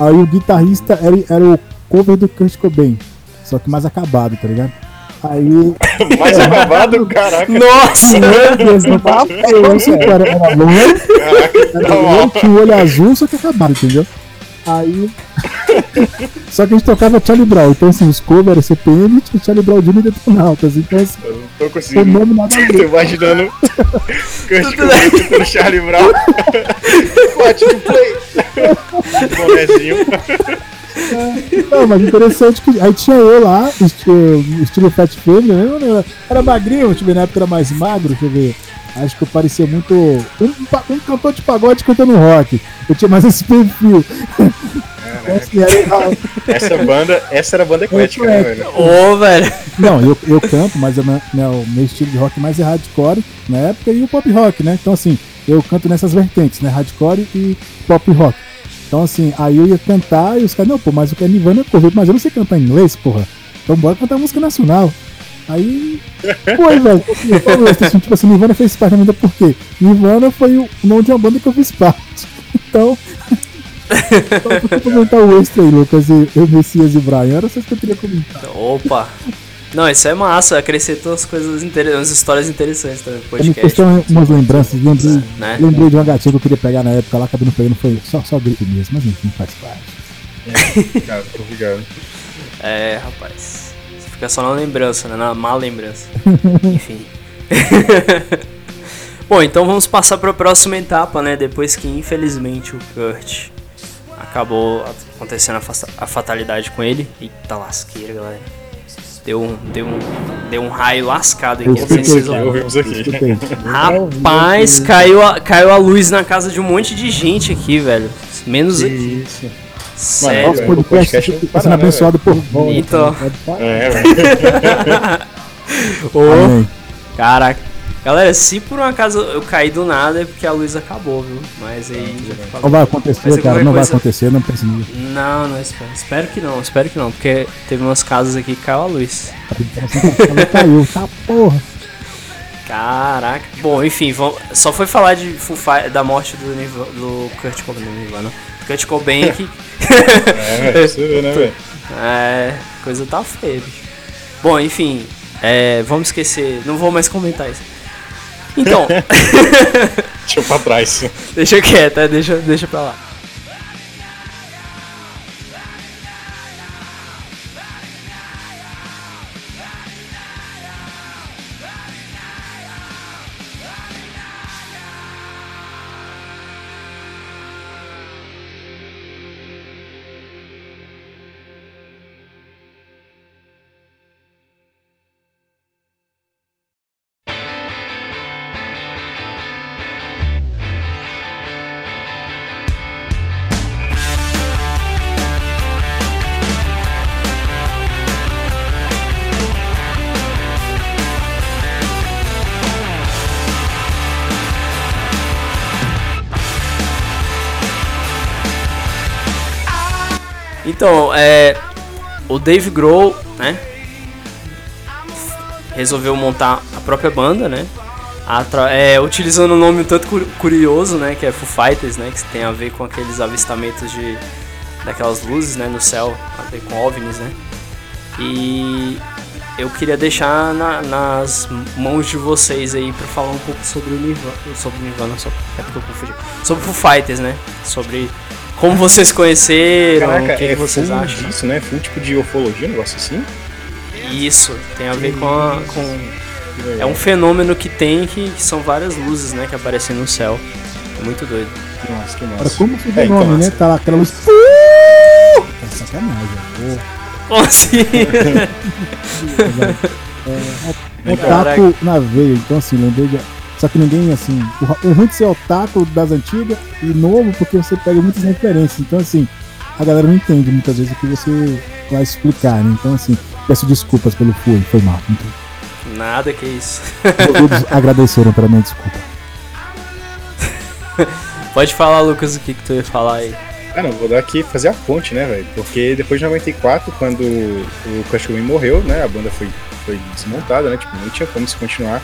aí o guitarrista era, era o cover do Kurt Cobain, só que mais acabado, tá ligado? Aí, Mais acabado, caraca. Nossa! meu Deus, não feio, assim, cara, era loiro, era tá loiro, tinha o olho azul, só que acabado, entendeu? Aí. só que a gente tocava Charlie Brown, então assim, os covers eram CPM e tinha Charlie Brown Jr. e Detonautas, então assim, Eu não tô o conseguindo. nome nada a Tô ver. imaginando Kurt Cobain cantando Charlie Brown. To play. Bonezinho. Não, mas interessante que aí tinha eu lá, estilo, estilo Fat Family, né? Eu Era magrinho, tipo, na época era mais magro, deixa eu ver. Acho que eu parecia muito. Um, um cantor de pagode cantando rock. Eu tinha mais esse perfil. Essa banda, essa era a banda eclética, né, velho? Ô, velho. Não, eu, eu canto, mas o meu, meu, meu estilo de rock mais é hardcore na época e o pop rock, né? Então, assim, eu canto nessas vertentes, né? Hardcore e pop rock. Então, assim, aí eu ia cantar e os caras, não, pô, mas o que é Nirvana é cover, mas eu não sei cantar em inglês, porra. Então bora cantar música nacional. Aí. Foi, velho. Assim, tipo assim, Nirvana fez parte da minha vida por quê? Nirvana foi o nome de uma banda que eu fiz parte. Então. Só pra comentar o extra aí, Lucas, e eu, Messias e Brian, era só isso que eu queria comentar. Opa. Não, isso é massa, acrescentou as coisas interessantes, histórias interessantes também no Eu me podcast. umas lembranças, lembrei, Né? lembrei de uma gatinha que eu queria pegar na época lá, acabei não pegando, foi só, só gripe mesmo, mas enfim, faz parte. Cara, obrigado. É, rapaz. Fica só na lembrança, né? Na má lembrança. Enfim. Bom, então vamos passar para a próxima etapa, né? Depois que infelizmente o Kurt acabou acontecendo a, fa- a fatalidade com ele. Eita lasqueira, galera. Deu um, deu um, deu um raio lascado aqui. Eu vocês aqui. Escutei. Rapaz, caiu a, caiu a luz na casa de um monte de gente aqui, velho. Menos aqui. Isso. Sério. Nosso podcast o podcast para, sendo né, abençoado por. Então. Pode falar. É, velho. Caraca. Galera, se por um acaso eu cair do nada é porque a luz acabou, viu? Mas aí já Não vai acontecer, cara, não vai coisa- acontecer, não precisa. Não, não espero. Espero que não, espero que não, porque teve umas casas aqui que caiu a luz. Ela caiu, tá porra. Caraca. Bom, enfim, vamos- só foi falar de Fi- da morte do, Nirva- do Kurt Cobain, não, Nirvana. Kurt Cobain que É. Você vê, né, velho? é, coisa tá feia, bicho. Bom, enfim, é, vamos esquecer, não vou mais comentar isso. Então, Deixa eu pra trás. deixa quieto, é, deixa, deixa pra lá. Então, é, o Dave Grohl, né, resolveu montar a própria banda, né, atra- é, utilizando um nome um tanto cu- curioso, né, que é Foo Fighters, né, que tem a ver com aqueles avistamentos de daquelas luzes, né, no céu, a ver com OVNIs, né, e eu queria deixar na- nas mãos de vocês aí pra falar um pouco sobre o Nirvana, sobre o Nirvana, só, é porque eu confundi, sobre Foo Fighters, né, sobre como vocês conheceram, Caraca, o que, é que vocês full acham. disso, né? Full tipo de ufologia, um negócio assim. Isso, tem a ver com, a, com é um fenômeno que tem que, que são várias luzes, né, que aparecem no céu. É muito doido. Nossa, que Agora, massa. como se É, então, nome, né? assim. Tá lá aquela luz. Tá sacanagem. pô. Como assim? É Caraca. otaku na veia, então assim, lembrei de. Só que ninguém, assim. O o ruim de ser otaku das antigas e novo, porque você pega muitas referências. Então, assim, a galera não entende muitas vezes o que você vai explicar, né? Então, assim, peço desculpas pelo fui, foi mal. Então, Nada que isso. todos agradeceram pela minha desculpa. Pode falar, Lucas, o que, que tu ia falar aí. Ah, não, vou dar aqui fazer a ponte, né, velho? Porque depois de 94, quando o Cobain morreu, né, a banda foi, foi desmontada, né? Tipo, não tinha como se continuar.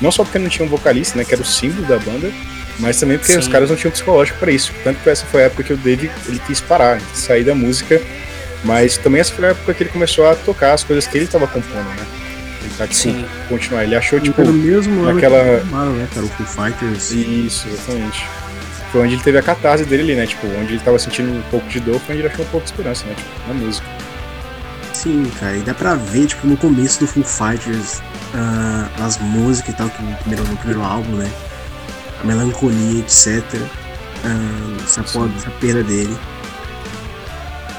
Não só porque não tinha um vocalista, né, que era o símbolo da banda, mas também porque Sim. os caras não tinham psicológico pra isso. Tanto que essa foi a época que o Dave ele quis parar, sair da música, mas também essa foi a época que ele começou a tocar as coisas que ele tava compondo, né? Ele tá, Sim. continuar. Ele achou, tipo, no mesmo ano naquela- que formaram, né, cara? O Foo Fighters. Isso, exatamente. Foi onde ele teve a catarse dele ali, né? Tipo, onde ele tava sentindo um pouco de dor, foi onde ele achou um pouco de esperança, né? Tipo, na música. Sim, cara, e dá pra ver, tipo, no começo do Foo Fighters, ah, as músicas e tal, que no primeiro, no primeiro álbum, né? A melancolia, etc. ah, essa, foda, essa perda dele.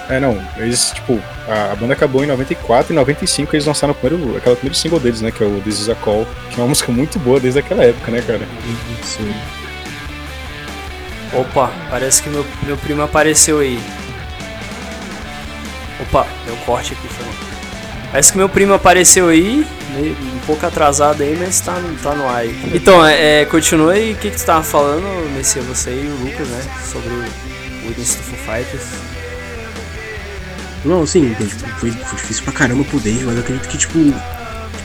É, não, eles, tipo, a, a banda acabou em 94 e em 95 eles lançaram o primeiro, aquela primeiro single deles, né? Que é o This Is a Call, que é uma música muito boa desde aquela época, né, cara? Sim. Opa, parece que meu, meu primo apareceu aí. Opa, deu um corte aqui, foi. Parece que meu primo apareceu aí, um pouco atrasado aí, mas tá, tá no ar aí. Então, é, é, continua aí, o que, que tu tava falando, Messia, você e o Lucas, né? Sobre o, o início do Foo Fighters. Não, sim, foi, foi difícil pra caramba pro Dave, mas eu acredito que, tipo,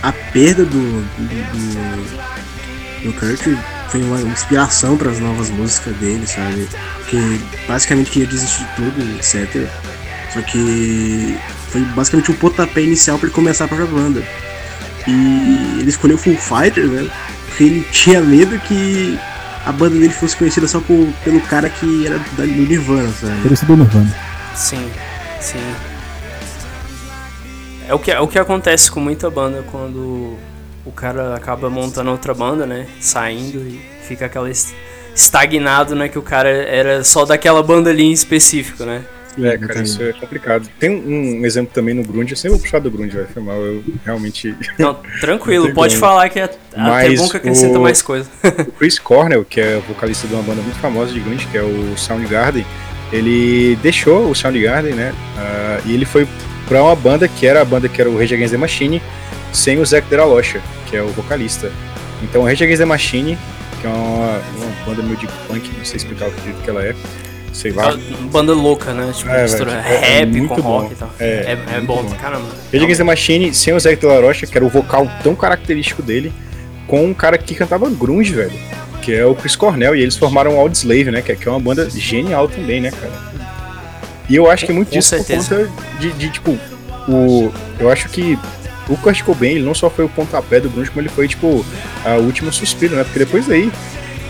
a perda do, do, do, do Kurt foi uma inspiração para as novas músicas dele, sabe? Que basicamente queria desistir de tudo, etc. Só que foi basicamente um pontapé inicial para ele começar a própria banda. E ele escolheu Full Fighters, né? Porque ele tinha medo que a banda dele fosse conhecida só por, pelo cara que era da, do Nirvana, sabe? Isso do Nirvana. Sim, sim. É o que, é o que acontece com muita banda quando o cara acaba montando outra banda, né? Saindo e fica aquela est- estagnado, né? Que o cara era só daquela banda ali em específico, né? É, cara, isso é complicado. Tem um, um exemplo também no Grunge, eu sempre vou puxar do Grunge, vai, foi mal, eu realmente... Não, tranquilo, Tem pode falar que é até Mas bom que acrescenta o- mais coisa. O Chris Cornell, que é vocalista de uma banda muito famosa de grunge, que é o Soundgarden, ele deixou o Soundgarden, né? ah, e ele foi pra uma banda que era a banda que era o Rage Against the Machine, sem o Zac de la Rocha, que é o vocalista. Então, o Rage Against the Machine, que é uma, uma banda meio de punk, não sei explicar o que que ela é, sei lá. Banda louca, né? Tipo, É, mistura velho, é- é rap muito com bom. rock e tal. É, É, é muito bom bom. pra caramba. Rage Against the Machine, sem o Zac de la Rocha, que era o vocal tão característico dele, com um cara que cantava grunge, velho. Que é o Chris Cornell, e eles formaram o Audioslave, né? Que é, que é uma banda genial também, né, cara? E eu acho que muito Com disso certeza. por conta de, de, tipo, o. Eu acho que o Kurt Cobain, ele não só foi o pontapé do grunge, como ele foi, tipo, a último suspiro, né? Porque depois daí,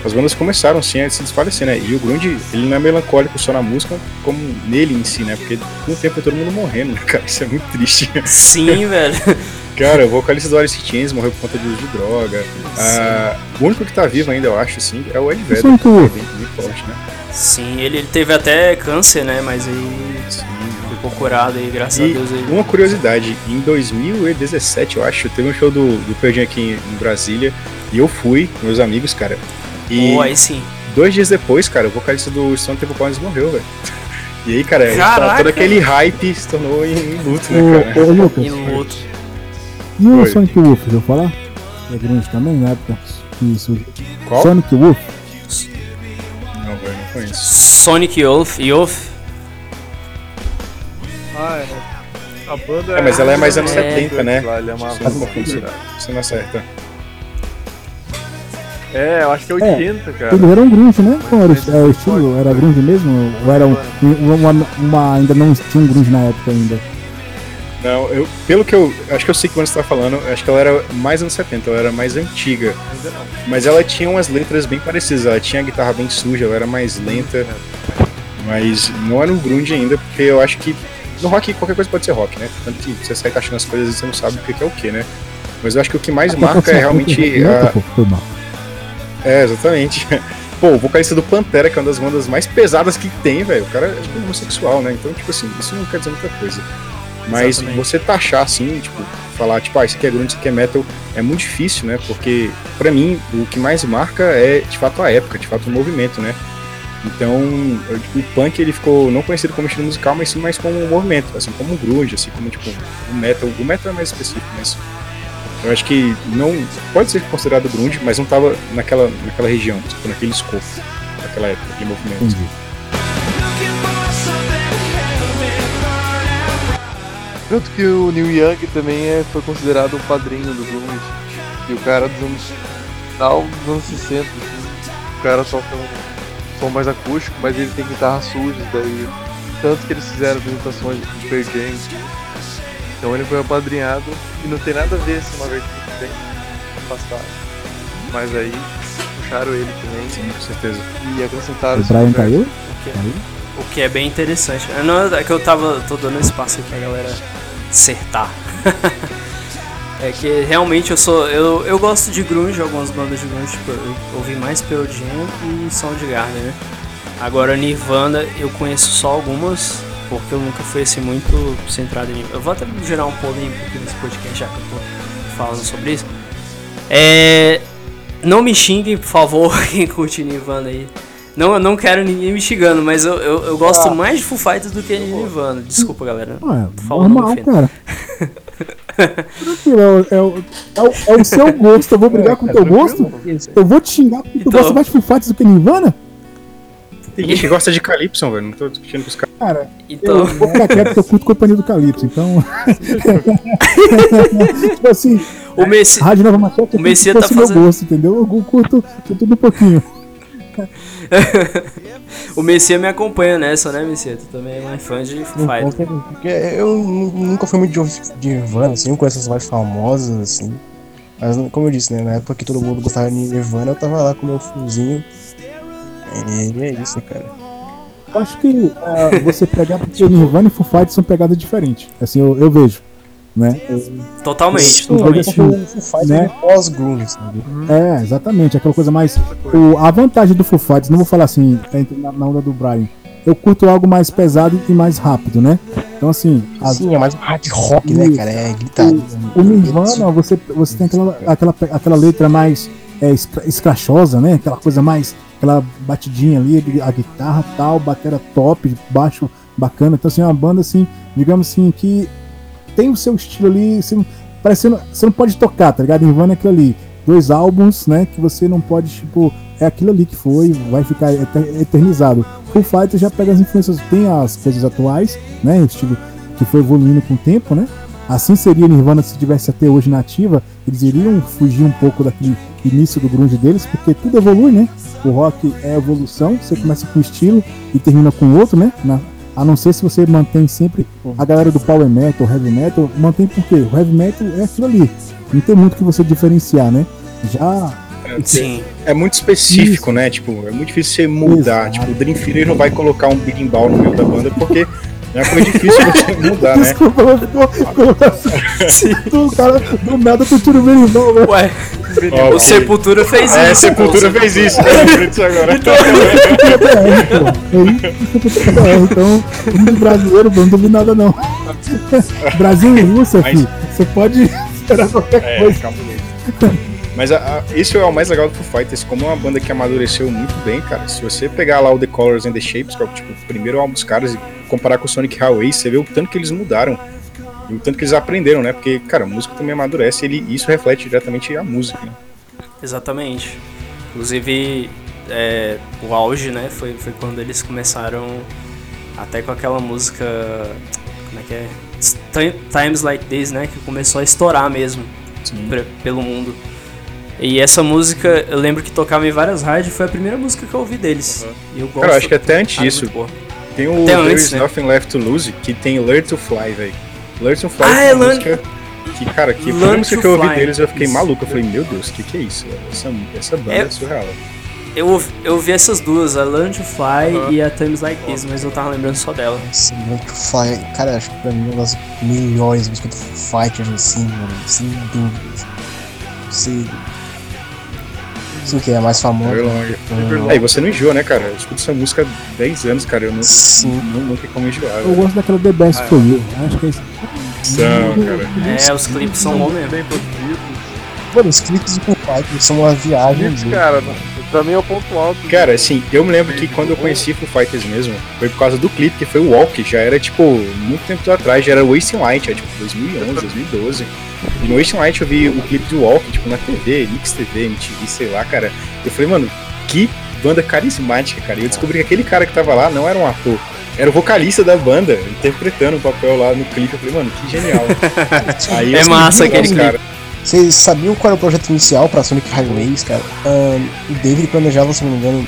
as bandas começaram, assim, a se desfalecer, né? E o grunge, ele não é melancólico só na música, como nele em si, né? Porque com o tempo é todo mundo morrendo, né, cara? Isso é muito triste. Sim, velho. Cara, o vocalista do Alice in Chains morreu por conta de uso de droga. Ah, o único que tá vivo ainda, eu acho, assim, é o Ed Vedder. Sonic que é bem, bem forte, né? Sim, ele, ele teve até câncer, né? Mas aí Sim. ficou curado aí, graças a E Deus. Aí. uma curiosidade, em 2017, eu acho, teve um show do, do Pearl aqui em, em Brasília, e eu fui com meus amigos, cara. E Pô, aí sim. dois dias depois, cara, o vocalista do Stone Temple Pilots morreu, velho. E aí, cara, Caraca! todo aquele hype se tornou em, em luto, né, Ô, cara? ô, Lucas, Em luto. e o Oi. Sonic Wolf, vou falar? É grande também, na época que surgiu. Qual? Sonic Wolf. Não, velho, não conheço. Sonic Youth. Youth. Ah, é. A banda É, mas ela é mais anos É. 70, né? Lá, ele é uma Você não você não acerta. É, eu acho que é 80, cara. Eles eram grunge, né? Qual era o, é, o estilo? Era grunge mesmo? Ou era um, uma, uma- ainda não tinha um grunge na época ainda? Não, eu, pelo que eu. Acho que eu sei que quando você tá falando, acho que ela era mais anos 70, ela era mais antiga. Mas ela tinha umas letras bem parecidas, ela tinha a guitarra bem suja, ela era mais lenta. Mas não era um grunge ainda, porque eu acho que no rock qualquer coisa pode ser rock, né? Tanto que você sai taxando as coisas e você não sabe o que é o que, né? Mas eu acho que o que mais marca é realmente a, foi mal. É, exatamente. Pô, o vocalista do Pantera, que é uma das bandas mais pesadas que tem, velho. O cara é tipo homossexual, né? Então, tipo assim, isso não quer dizer muita coisa. Mas Exatamente. você taxar assim, tipo, falar, tipo, ah, isso aqui é grunge, isso aqui é metal, é muito difícil, né? Porque, pra mim, o que mais marca é, de fato, a época, de fato, o movimento, né? Então, tipo, o punk, ele ficou não conhecido como estilo musical, mas sim mais como um movimento, assim, como o grunge, assim, como, tipo, o metal. O metal é mais específico, mas eu acho que não pode ser considerado grunge, mas não tava naquela, naquela região, tipo, naquele escopo, naquela época, naquele movimento. Entendi. Tanto que o Neil Young também é, foi considerado o padrinho do grunge. E o cara dos anos final dos anos 60, assim, o cara toca um som mais acústico, mas ele tem guitarras sujas daí. Tanto que eles fizeram apresentações de Pearl Jam. Então ele foi apadrinhado e não tem nada a ver se uma vertente bem afastada. Mas aí puxaram ele também Sim, com certeza. e acrescentaram O Brian caiu? O que, Caiu? o que é bem interessante. É, Não, é que eu tava. tô dando espaço aí pra galera acertar. é que realmente eu sou. Eu, eu gosto de grunge, algumas bandas de grunge, tipo, eu ouvi mais Pearl Jam e Soundgarden, né? Agora Nirvana eu conheço só algumas, porque eu nunca fui assim muito centrado em. Eu vou até gerar um polêmico aqui nesse podcast já que eu tô falando sobre isso. É. Não me xinguem, por favor, quem curte Nirvana aí. Não, eu não quero ninguém me xingando, mas eu, eu, eu gosto Ah. mais de Foo Fighters do que de Nirvana. Desculpa, galera. Por favor, não normal, cara. Tranquilo, é o, é, o, é, o, é o seu gosto. Eu vou brigar com o teu gosto? Eu vou te xingar porque tu Então- gosta mais de Foo Fighters do que Nirvana? Tem gente que gosta de Calypso, velho. Não tô discutindo com os caras. Cara, Então, eu vou ficar quieto porque eu curto companhia do Calypso, então. tipo assim, o Messi. Rádio Nova Machete O Messias tá meu fazendo- gosto, entendeu? Eu curto, curto tudo um pouquinho. O Messias me acompanha nessa, né, Messias? Tu também é mais fã de Foo Não, Fighters. porque eu nu- nunca fui muito de Nirvana, assim, não conheço as mais famosas, assim. Mas, como eu disse, né, na época que todo mundo gostava de Nirvana, eu tava lá com o meu fuzinho. E é isso, cara. Eu acho que ah, você pegar porque Nirvana e Foo Fighters são pegadas diferentes. Assim, eu, eu vejo. Né? Totalmente, totalmente. O Foo Fighters Né? é pós-grunge? É, exatamente, aquela coisa mais. O, a vantagem do Foo Fighters, não vou falar assim, na, na onda do Brian. Eu curto algo mais pesado e mais rápido, né? Então, assim, as- Sim, é mais um hard rock, né, cara? É gritaria. o Nirvana, você, você tem aquela, aquela, aquela letra mais é, escra- escrachosa, né? Aquela coisa mais. Aquela batidinha ali, a guitarra tal, batera top, baixo bacana. Então, assim, é uma banda, assim, digamos assim, que tem o seu estilo ali, assim, parecendo. Você não pode tocar, tá ligado? Nirvana é aquilo ali. Dois álbuns, né? Que você não pode, tipo. É aquilo ali que foi, vai ficar eter- eternizado. Full Fighters já pega as influências, tem as coisas atuais, né? O estilo que foi evoluindo com o tempo, né? Assim seria Nirvana se tivesse até hoje na ativa, eles iriam fugir um pouco daquele início do grunge deles, porque tudo evolui, né? O rock é evolução, você começa com um estilo e termina com outro, né? Na- a não ser se você mantém sempre a galera do power metal, heavy metal, mantém porque o heavy metal é aquilo ali. Não tem muito que você diferenciar, né? Já Sim. É muito específico, né? Tipo, é muito difícil você mudar. Exato. Tipo, o Dream Theater não vai colocar um Big Ball no meio da banda porque é uma coisa difícil você mudar, né? Desculpa, mas ficou, ficou assim. Do cara, do nada o meu irmão, velho. Ué, Ó, o. Sepultura fez É, isso. Sepultura fez isso, né? Eu lembrei disso agora. BR, pô. É isso. Então, um brasileiro, não duvido nada não. Brasil e Rússia, Mas- filho. Você pode esperar qualquer É, coisa. Mas a, a, isso é o mais legal do Foo Fighters, como é uma banda que amadureceu muito bem, cara. Se você pegar lá o The Colors and the Shapes, que é o, tipo, o primeiro álbum dos caras, e comparar com o Sonic Highway, você vê o tanto que eles mudaram. E o tanto que eles aprenderam, né? Porque, cara, a música também amadurece e isso reflete diretamente a música, né? Exatamente. Inclusive, é, o auge, né, foi, foi quando eles começaram até com aquela música. Como é que é? Ti- Times Like This, né? Que começou a estourar mesmo pelo mundo. E essa música, eu lembro que tocava em várias rádios, foi a primeira música que eu ouvi deles. E eu gosto. Cara, eu acho que até antes disso. Tem o Até There antes, Is né? Nothing Left to Lose, que tem Learn to Fly, velho. Learn to Fly Ah, é uma Learn- música que, cara, que a Learn primeira música to que eu ouvi Fly. deles, eu fiquei Isso. maluco. Eu falei, meu Deus, o que, que é isso? Essa, essa banda é, É- surreal. Eu, ouvi- eu ouvi essas duas, a Learn to Fly e a Times Like This, mas eu tava lembrando só dela. Esse Muito Fly, cara, acho que pra mim é uma das melhores músicas do Fighters, assim, mano, sem dúvidas. Sei. Sim, que é mais famosa. Everlong. Uhum. Aí você não enjoa, né, cara? Eu escuto essa música há 10 anos, cara. Eu não, Sim. não, não tem como enjoar. Eu gosto daquela The Best For You. Acho que é isso. São, cara. É, os clipes são bons mesmo. Bem produzido. Mano, os clipes do Fighters são uma viagem. Clipes, gente. cara, pra mim é o ponto alto. Cara, assim, eu me lembro que quando eu conheci Foo Fighters mesmo, foi por causa do clipe, que foi o Walk, já era, tipo, muito tempo atrás, já era Wasting Light, é, tipo, 2011, 2012. E no Wasting Light eu vi o clipe do Walk, tipo, na TV, Mix TV, MTV, sei lá, cara. Eu falei, mano, que banda carismática, cara. E eu descobri que aquele cara que tava lá não era um ator, era o vocalista da banda, interpretando o papel lá no clipe. Eu falei, mano, que genial. Aí eu É massa aquele cara. Vocês sabiam qual era o projeto inicial pra Sonic Highways, cara? Ahn, o David planejava, se não me engano.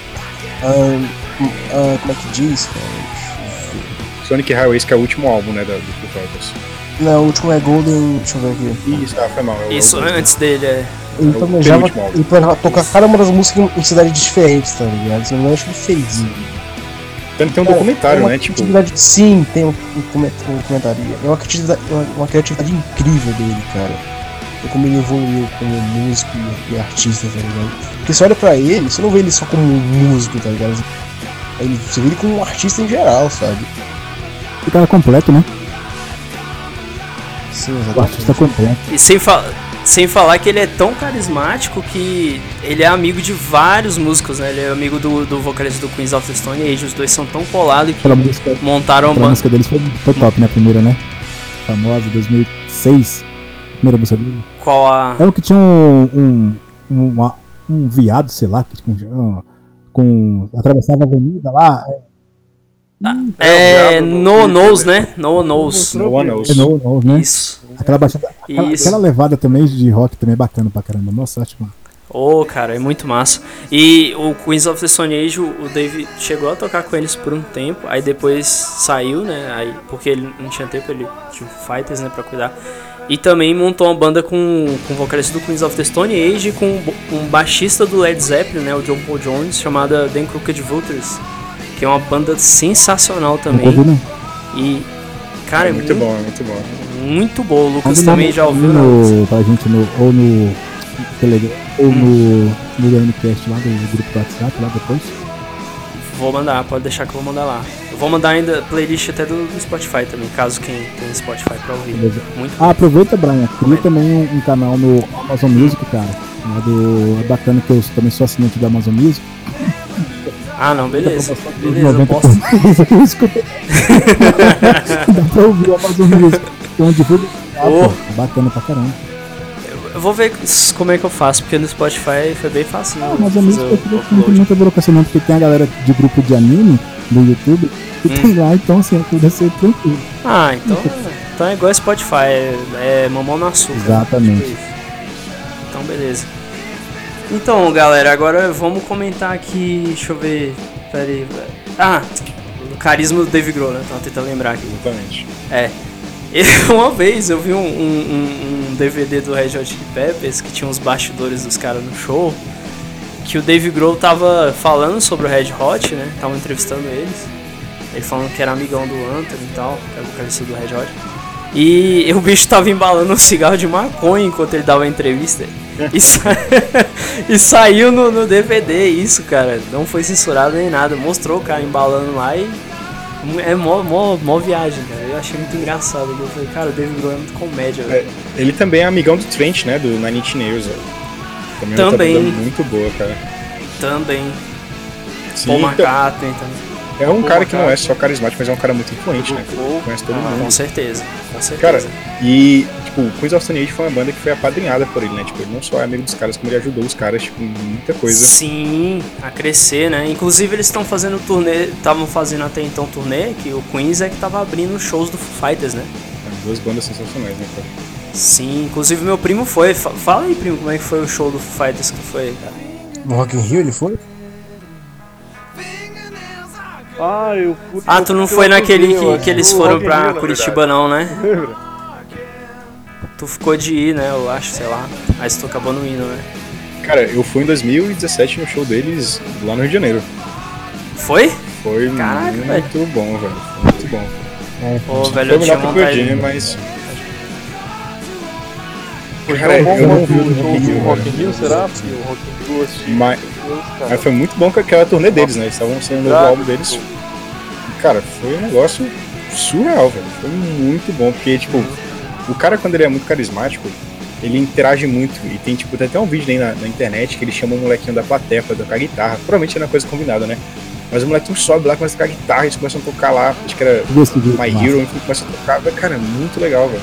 ahn, como é que diz? cara? Sonic Highways, que é o último álbum, né, da, do Foo Fighters. Não, o último é Golden. Deixa eu ver aqui. Isso, ah, foi mal. é Isso é o- antes dele, é. Ele É planejava, ele planejava tocar cada uma das músicas em cidades diferentes, tá ligado? Se não me engano, acho que ele fez isso. Tanto tem um É, é documentário, uma né? Tipo, Sim, tem um, um, um comentário. É uma criatividade, uma, uma criatividade incrível dele, cara. É como ele evoluiu como músico e, e artista, tá ligado? Porque você olha pra ele, você não vê ele só como um músico, tá ligado? Ele, você vê ele como um artista em geral, sabe? O cara completo, né? Sim, O exatamente. artista completo. E sem, fa sem falar que ele é tão carismático que ele é amigo de vários músicos, né? Ele é amigo do, do vocalista do Queens of the Stone Age. Os dois são tão colados que música, montaram uma banda. música deles foi, foi top, né? A primeira, né? Famosa, 2006. Primeira música dele. Qual a. É o que tinha um. Um, um, uma- um viado, sei lá, que com, com. atravessava a avenida lá. É. É, o No Diabo, Knows, né? No Knows. No Knows. É no, né? Isso. Aquela, baixada, aquela, Isso. aquela levada também de rock também é bacana pra caramba. Nossa, acho que. Ô, cara, é muito massa. E o Queens of the Stone Age, o Dave chegou a tocar com eles por um tempo, aí depois saiu, né? Aí, porque ele não tinha tempo, ele tinha Fighters, né, pra cuidar. E também montou uma banda com, com o vocalista do Queens of the Stone Age e com um baixista do Led Zeppelin, né, o John Paul Jones, chamada The Crooked Vultures, que é uma banda sensacional também. ouvi, não. E, cara, é é muito muito, bom, é muito bom. muito bom. O Lucas Manda também um já ouviu, no, pra gente no, ou no Telegram ou no, no DMCast lá do grupo do WhatsApp lá depois. Vou mandar, pode deixar que eu vou mandar lá. Eu vou mandar ainda playlist até do, do Spotify também, caso quem tem Spotify pra ouvir. Beleza. Muito Ah, aproveita, Brian. Cria também um, um canal no Amazon Music, cara. Lá do, é bacana que eu também sou assinante do Amazon Music. Ah, não, beleza. Beleza, eu 90 posso. Dá pra ouvir o Amazon Music. Um divulga. Oh. bacana pra caramba. Eu vou ver como é que eu faço, porque no Spotify foi bem fácil. né, Ah, Music o eu não tem upload. muita burocracia não, porque tem a galera de grupo de anime no YouTube que Hum. tem lá, então assim, tudo ser tranquilo. Ah, então, então é igual Spotify, é, é mamão no açúcar. né? Exatamente. Tipo. Então, beleza. Então, galera, agora vamos comentar aqui. Deixa eu ver. Pera aí. Ah, o carisma do Dave Grohl, né? Tava tentando lembrar aqui. Exatamente. É. Uma vez eu vi um, um- um DVD do Red Hot Chili Peppers que tinha os bastidores dos caras no show. Que o Dave Grohl tava falando sobre o Red Hot, né? Tava entrevistando eles. Ele falando que era amigão do Anthony e tal, que era o vocalista do Red Hot. E o bicho tava embalando um cigarro de maconha enquanto ele dava a entrevista. E, sa- e saiu no, no DVD isso, cara. Não foi censurado nem nada. Mostrou o cara embalando lá e é mó, mó, mó viagem, cara. Eu achei muito engraçado. Eu falei, cara, o David Grohl é muito comédia, velho. Ele também é amigão do Trent, né? Do Nine Inch Nails, velho. Também. é Também. banda muito boa, cara. Também. Sim, Paul então, McCartney também. é um Paul cara que não é só carismático, mas é um cara muito influente, né? Conhece todo Com mundo. certeza, com certeza. Cara, e, tipo, o Queens of Stone Age foi uma banda que foi apadrinhada por ele, né? Tipo, ele não só é amigo dos caras, como ele ajudou os caras, tipo, em muita coisa. Sim, a crescer, né? Inclusive eles estão fazendo turnê, estavam fazendo até então turnê, que o Queens é que tava abrindo shows do Foo Fighters, né? Duas bandas sensacionais, né, cara? Sim, inclusive meu primo foi. Fa- Fala aí, primo, como é que foi o show do Foo Fighters que foi, cara? No Rock in Rio ele foi? Ah, eu fui. Ah, tu não foi naquele que, que eles foram pra Curitiba, não, né? Lembra? Tu ficou de ir, né? Eu acho, sei lá. Mas tu acabou não indo, né? Cara, eu fui em 2017 no show deles lá no Rio de Janeiro. Foi? Foi Caraca, muito bom, velho. Foi muito bom. Ô, velho, Foi eu tinha melhor que o Jam, mas. Cara, bom eu não vi o o show Rock in do Rio, Rock in velho. Rio, será? Porque o Rock in Rio assisti Mas, cara. mas foi muito bom com aquela turnê deles, né? Eles estavam sendo o novo álbum deles. Cara, foi um negócio surreal, velho. Foi muito bom, porque, tipo, o cara, quando ele é muito carismático, ele interage muito. E tem, tipo, tem até um vídeo aí na, na internet que ele chama o molequinho da plateia pra tocar guitarra. Provavelmente era uma coisa combinada, né? Mas o molequinho sobe lá, começa a tocar guitarra, eles começam a tocar lá, acho que era. My. Hero, enfim, começa a tocar. Cara, muito legal, velho.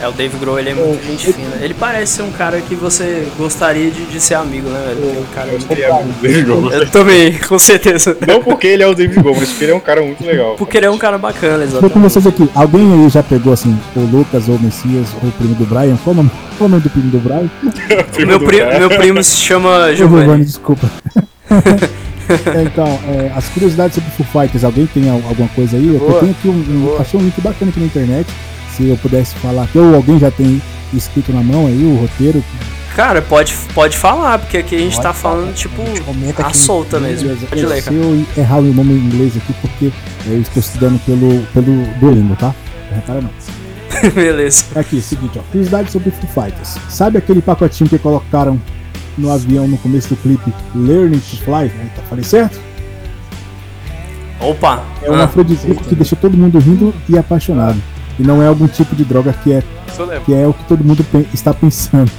É, o Dave Grohl, ele é muito gente fina. Ele parece ser um cara que você gostaria de, de ser amigo, né, velho? É um cara Eu queria o David Grohl. Eu também, com certeza. Não porque ele é o David Grohl, mas porque ele é um cara muito legal. Porque ele é um cara bacana, Tô com exatamente. vocês aqui. Alguém aí já pegou assim, o Lucas ou o Messias ou o primo do Brian? Qual o nome, qual o nome do primo do Brian? Primo Meu, do pri- cara. meu primo se chama Giovanni, Giovanni. desculpa. É, então, é, as curiosidades sobre Foo Fighters, alguém tem al- alguma coisa aí? Eu Boa. tenho aqui um, um- achei um link bacana aqui na internet. Se eu pudesse falar aqui, ou alguém já tem escrito na mão aí o roteiro. Cara, pode, pode falar, porque aqui a gente Pode tá falar. falando, tipo, a aqui. solta mesmo. Pode ler, Se cara. eu errar o nome em inglês aqui, porque eu estou estudando pelo, pelo Duolingo, tá? Não repara não. Beleza. Aqui, seguinte, ó. Curiosidade sobre Foo Fighters. Sabe aquele pacotinho que colocaram no avião no começo do clipe Learning to Fly? Eita, falei certo? Opa. É um Ah, afrodisíaco que deixa todo mundo rindo e apaixonado. E não é algum tipo de droga que é, que é o que todo mundo está pensando.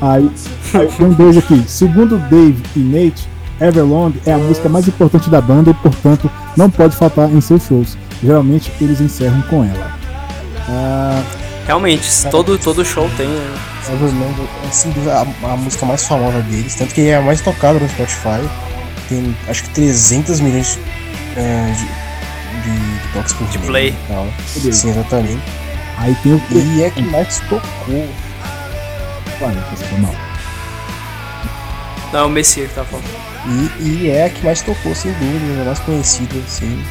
Aí, aí tem dois aqui. Segundo Dave e Nate, Everlong é a música mais importante da banda e, portanto, não pode faltar em seus shows. Geralmente eles encerram com ela. Ah, realmente, todo, todo show tem, né? Everlong é sem dúvida a, a música mais famosa deles, tanto que é a mais tocada no Spotify. Tem acho que 300 milhões é, de, de, de toques por De play. e tal. Sim, exatamente. aí tem o E é que mais tocou. Foi mal. Não, é o Messias que tá falando. E, e é a que mais tocou, sem dúvida, a mais conhecida, assim.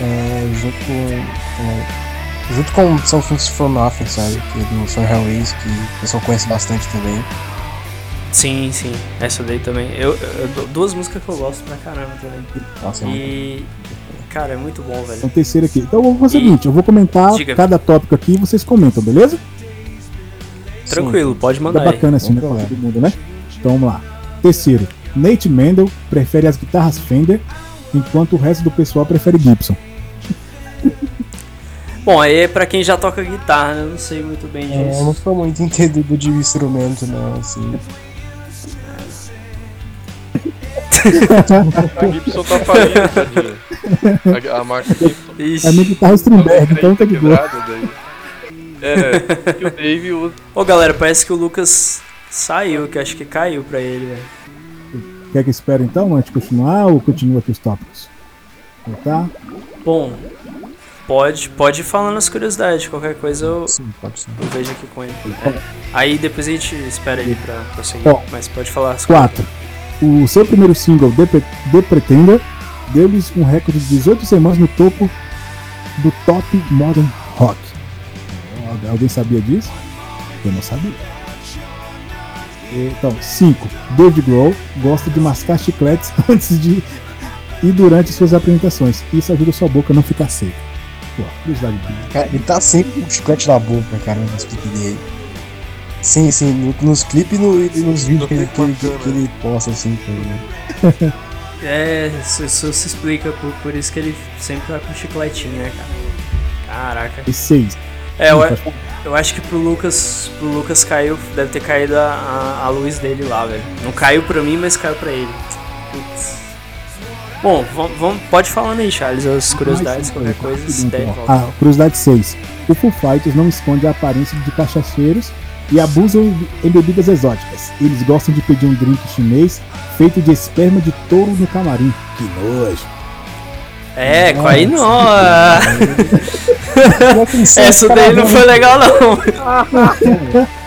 É, junto com. com- junto com Some Things for Nothing, sabe? Que é do Son Hellways, que o pessoal conhece bastante também. Sim, sim. Essa daí também. Eu, eu- duas músicas que eu gosto pra caramba também. Nossa, é muito E. Cara, é muito bom, velho. Então, terceiro aqui. Então, eu vou fazer o seguinte: eu vou comentar Diga. cada tópico aqui e vocês comentam, beleza? Tranquilo, pode Tá mandar aí. bacana assim, né? Vamos Pra lá. todo mundo, né? Então vamos lá. Terceiro, Nate Mendel prefere as guitarras Fender, enquanto o resto do pessoal prefere Gibson. Bom, aí é pra quem já toca guitarra, né? Eu não sei muito bem É, eu disso. não sou muito entendido de instrumento, não, assim. A Gibson tá falindo, tadinha. A, a marca Gibson. Ixi. É a minha guitarra Strindberg, então tá de boa. É, que o Dave usa. Ô galera, parece que o Lucas saiu, que eu acho que caiu pra ele, velho. Quer que espere então, antes de continuar, ou continua aqui os tópicos? Tá? Bom, pode, pode ir falando as curiosidades, qualquer coisa eu, Sim, pode ser. eu vejo aqui com ele. É. Aí depois a gente espera ele pra prosseguir, mas pode falar as 4. O seu primeiro single, The, Pre- The Pretender, deu-lhes um recorde de 18 semanas no topo do Top Modern Rock. Al- Alguém sabia disso? Eu não sabia. Então, 5. David Grohl gosta de mascar chicletes antes de e durante suas apresentações. Isso ajuda sua boca a não ficar seca. Pô. Cara, ele tá sempre com chiclete na boca, cara, clipes dele. Sim, sim, no- nos clipes e, no- e nos vídeos que ele, que, ele, que ele posta, assim, também. É, isso, isso se explica por, por isso que ele sempre tá com chicletinho, né, cara? Caraca. E 6. É, eu, eu acho que pro Lucas, pro Lucas caiu, deve ter caído a, a, a luz dele lá, velho. Não caiu pra mim, mas caiu pra ele. Putz. Bom, vamos, vamos- pode falar aí, Charles, as curiosidades, qualquer coisa, se der, volta. Ah, curiosidade 6. O Foo Fighters não esconde a aparência de cachaceiros e abusam em bebidas exóticas. Eles gostam de pedir um drink chinês feito de esperma de touro no camarim. Que nojo. É, com aí não. Essa daí não foi legal, não.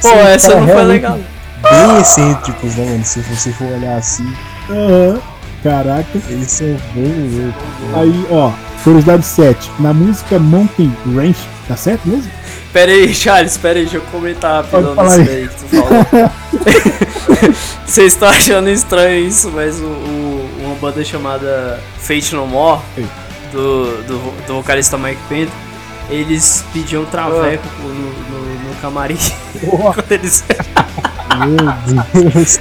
Pô, essa não foi legal. Bem excêntricos, né, mano? Se você for olhar assim, Aham. Caraca. eles são bem loucos. Aí, ó. Curiosidade 7. Na música Mountain Ranch, tá certo mesmo? Pera aí, Charles, pera aí, deixa eu comentar rapidão nisso aí. daí que tu falou. Vocês estão achando estranho isso, mas o, o- uma banda chamada Fate No More, do, do, do vocalista Mike Pento, eles pediam traveco no, no, no camarim. Quando eles... Meu Deus.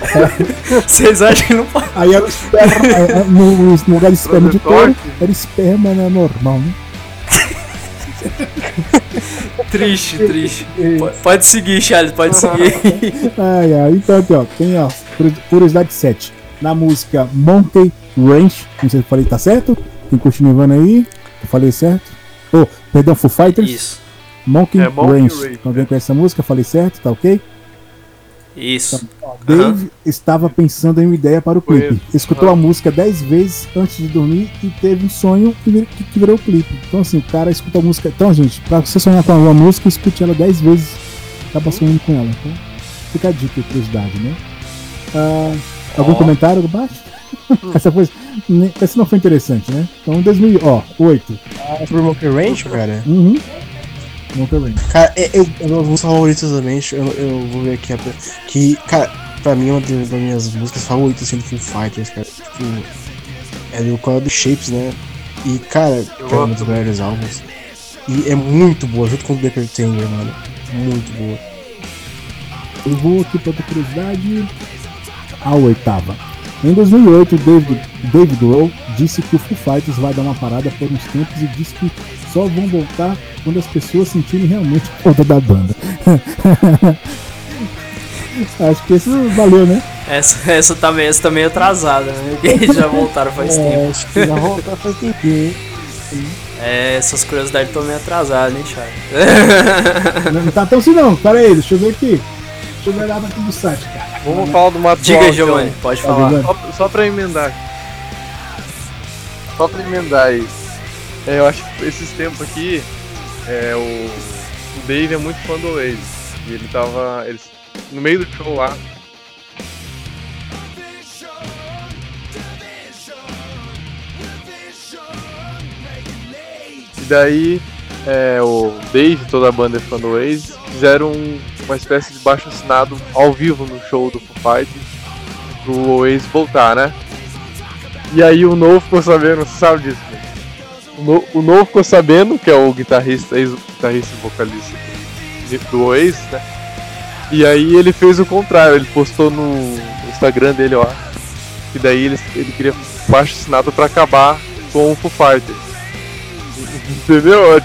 Vocês acham que não pode? Aí era o esperma. é, é, no, no lugar de esperma de touro, era esperma né, normal, né? Triste, triste. Pode, pode seguir, Charles, pode seguir. Ai, ai. Então aqui, ó. Tem, ó. curi- Curiosidade 7. Na música Monkey Ranch. Não sei se eu falei, tá certo? Quem continua aí? Eu falei certo? Oh, perdão, Foo Fighters. Isso, Monkey, É, Monkey Ranch. Ranch, Alguém conhece essa música? Falei certo? Tá ok? Isso. Dave estava pensando em uma ideia para o clipe. Escutou a música 10 vezes antes de dormir e teve um sonho que vir- que que virou o clipe. Então, assim, o cara escuta a música. Então, gente, pra você sonhar com uma música, escute ela 10 vezes. Acaba sonhando com ela. Então, fica a dica e curiosidade, né? Ah, algum Ó. comentário abaixo? essa, foi, ne- essa não foi interessante, né? Então, 2000, ó, 8. Ah, Monkey Ranch, cara. Uhum. Ranch. Cara, é- eu, eu, meus favoritos também, eu, eu vou ver aqui. Que, cara, pra mim, uma das minhas músicas favoritas assim, do Foo Fighters, cara. Tipo, é do é do Shapes, né? E, cara, que é um dos melhores álbuns. E é muito boa, junto com o The Pretender, mano. Muito boa. Eu vou aqui para outra curiosidade. A oitava. Em 2008, David, David Grohl disse que o Foo Fighters vai dar uma parada por uns tempos e disse que só vão voltar quando as pessoas sentirem realmente falta da banda. Acho que esse valeu, né? Essa, essa, tá, meio- essa tá meio atrasada, né? Porque já voltaram faz tempo. É, acho que já voltar faz hein? É, essas curiosidades estão meio atrasadas, hein, Charles? Não tá tão assim não. Pera aí, deixa eu ver aqui. Deixa eu ver lá aqui do site, cara. Vamos falar do Mato Diga, Giovanni, pode Tá falar. Só, só pra emendar. Só pra emendar aí. É, eu acho que esses tempos aqui, é, o, o Dave é muito fã do Oasis. E ele tava. Ele, no meio do show lá. E daí é, o Dave, toda a banda é fã do Oasis, fizeram um, uma espécie de baixo assinado ao vivo no show do Foo Fighters pro Oasis voltar, né? E aí o novo ficou sabendo, você sabe disso, no, o Novo ficou sabendo, que é o guitarrista, ex-guitarrista e vocalista do, do Oasis, né? E aí ele fez o contrário, ele postou no Instagram dele, ó. E daí ele, ele queria baixo assinado pra acabar com o Foo Fighters. Entendeu?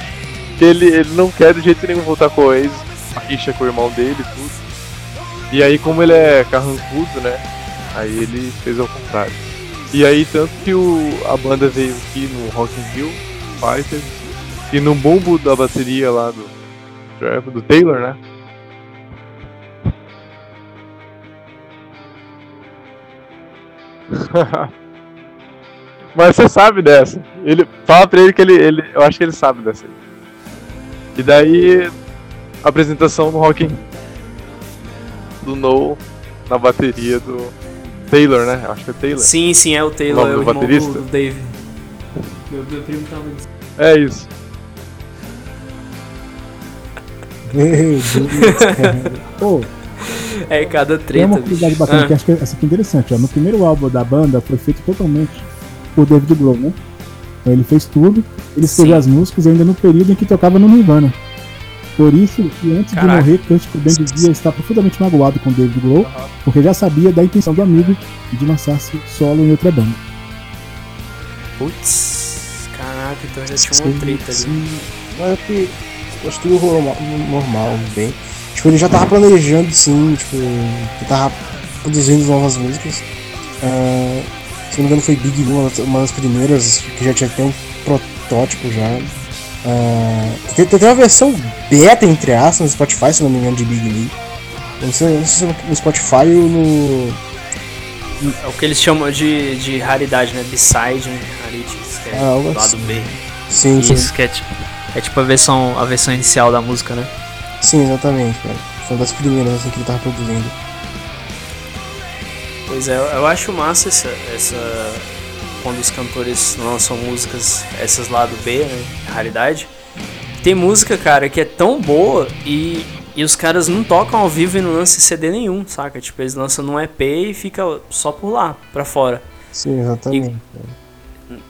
Ele, ele não quer de jeito nenhum voltar com o Oasis, a rixa com o irmão dele e tudo. E aí como ele é carrancudo, né? Aí ele fez ao contrário. E aí tanto que o, a banda veio aqui no Rock in Rio, Fighters, e no bumbo da bateria lá do, do Taylor, né? Mas você sabe dessa. Ele fala pra ele que ele, ele eu acho que ele sabe dessa. E daí apresentação no Rock do No na bateria do Taylor, né? Eu acho que é Taylor. Sim, sim, é o Taylor, nome é o do irmão baterista? do Dave. Meu, meu primo tava dizendo. É isso. Meu Deus, cara. Pô, É cada tem treta, uma bicho. curiosidade bacana Ah, que acho que essa aqui é interessante. Ó. No primeiro álbum da banda foi feito totalmente por David Grohl, né? Então ele fez tudo, ele escreveu as músicas ainda no período em que tocava no Nirvana. Por isso que antes Caraca. de morrer, Kurt Cobain dizia estar profundamente magoado com David Grohl, porque já sabia da intenção do amigo de lançar-se solo em outra banda. Putz, caraca, então já tinha uma treta ali. Sim. Mas é que eu acho que tudo rolou ma- normal, bem. Tipo, ele já tava planejando, sim, tipo, ele tava produzindo novas músicas. Ah, se não me engano foi Big Blue, uma das- primeiras, que já tinha até um protótipo já. Ah, tem, tem até uma versão beta, entre aspas, no Spotify, se não me engano, de Big Lee. Não sei, não sei se é no Spotify ou no. É o que eles chamam de, de raridade, né? B-side, né? Rarities, que é Ah, lado assim. B. Sim, sim. Isso, que é tipo, é tipo a versão, a versão inicial da música, né? Sim, exatamente, cara. Foi uma das primeiras assim, que ele tava produzindo. Pois é, eu acho massa essa, essa. Quando os cantores lançam músicas, essas lado B, né? Raridade. Tem música, cara, que é tão boa e, e os caras não tocam ao vivo e não lançam CD nenhum, saca? Tipo, eles lançam num EP e fica só por lá, pra fora. Sim, exatamente.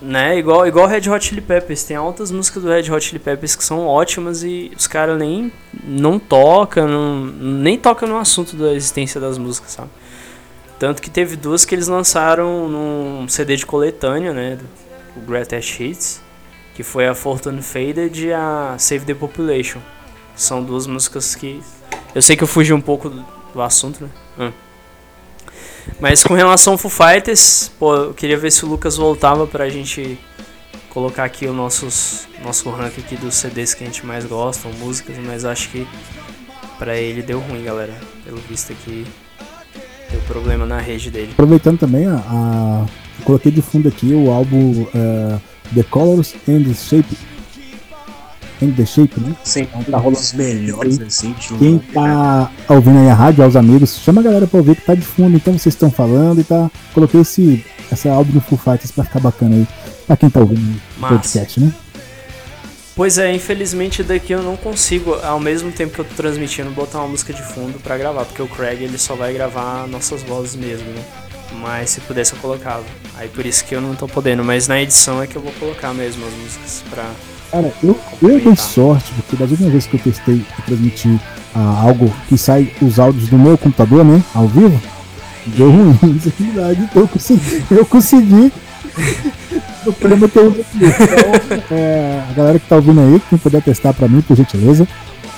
Né? Igual, igual Red Hot Chili Peppers. Tem altas músicas do Red Hot Chili Peppers que são ótimas e os caras nem não tocam, não, nem tocam no assunto da existência das músicas, sabe? Tanto que teve duas que eles lançaram num CD de coletânea, né? Do, o Greatest Hits, que foi a Fortune Faded e a Save the Population. São duas músicas que. Eu sei que eu fugi um pouco do, assunto, né? Hum. Mas com relação ao Foo Fighters, pô, eu queria ver se o Lucas voltava pra gente colocar aqui o nossos, nosso rank aqui dos CDs que a gente mais gosta, músicas, mas acho que pra ele deu ruim, galera. Pelo visto aqui, deu problema na rede dele. Aproveitando também, a, a- coloquei de fundo aqui o álbum eh, The Colors and the Shape. And the Shape, né? Sim, tá rolando Os melhores, assim, de Quem tá ouvindo aí a rádio, aos amigos, chama a galera pra ouvir que tá de fundo, então vocês estão falando e tá. Coloquei esse, essa álbum do Full Fighters pra ficar bacana aí, pra quem tá ouvindo o podcast, né? Pois é, infelizmente daqui eu não consigo, ao mesmo tempo que eu tô transmitindo, botar uma música de fundo pra gravar, porque o Craig ele só vai gravar nossas vozes mesmo, né? Mas se pudesse eu colocava. Aí por isso que eu não tô podendo, mas na edição é que eu vou colocar mesmo as músicas pra. Cara, eu, eu dei sorte, porque das últimas vezes que eu testei e transmiti ah, algo que sai os áudios do meu computador, né? Ao vivo, deu ruim aqui, verdade. Então eu consegui. Eu consegui o problema que eu uso aqui. Então, é, a galera que tá ouvindo aí, quem puder testar pra mim, por gentileza,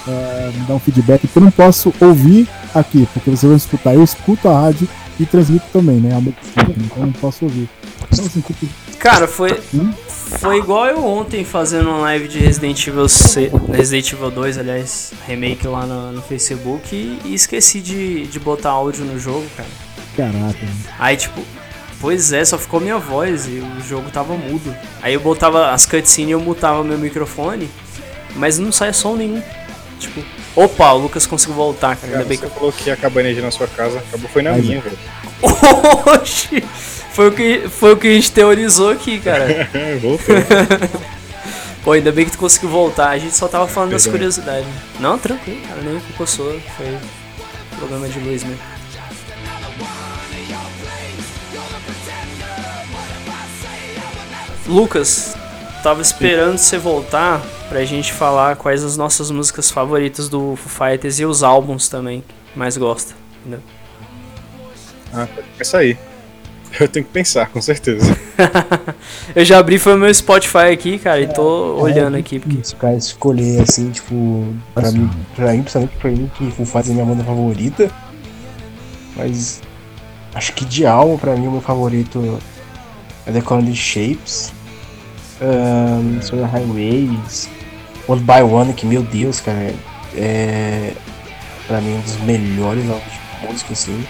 é, me dá um feedback, porque eu não posso ouvir aqui, porque vocês vão escutar. Eu escuto a rádio e transmito também, né? Então não posso ouvir. Então, assim, tipo, Cara, foi. Hum? Foi igual eu ontem fazendo uma live de Resident Evil, C, Resident Evil 2, aliás, remake lá no, no Facebook e, e esqueci de, de botar áudio no jogo, cara. caraca. Aí, tipo, pois é, só ficou minha voz e o jogo tava mudo. Aí eu botava as cutscenes e eu mutava meu microfone, mas não saia som nenhum. Tipo, opa, o Lucas conseguiu voltar, cara. Cara, Ainda bem você que falou que a cabaneja na sua casa acabou foi na Mas minha, velho. Oxi! Foi o, que, foi o que a gente teorizou aqui, cara. Voltou. Pô, ainda bem que tu conseguiu voltar. A gente só tava falando das Perdão. curiosidades. Não, tranquilo, cara. Nem culpa sua. Foi problema de luz mesmo. Lucas, tava esperando você voltar pra gente falar quais as nossas músicas favoritas do Foo Fighters e os álbuns também que mais gosta. entendeu? Ah, pode começar aí. Eu tenho que pensar, com certeza. Eu já abri foi o meu Spotify aqui, cara, e tô olhando aqui. Porque... Isso, cara, escolher assim, tipo, pra mim, pra mim, principalmente pra mim, que Foo Fighters é minha banda favorita. Mas acho que de álbum, pra mim, o meu favorito é The Colony Shapes, um, Solar Highways, One by One, que meu Deus, cara, é pra mim um dos melhores álbuns de música, assim.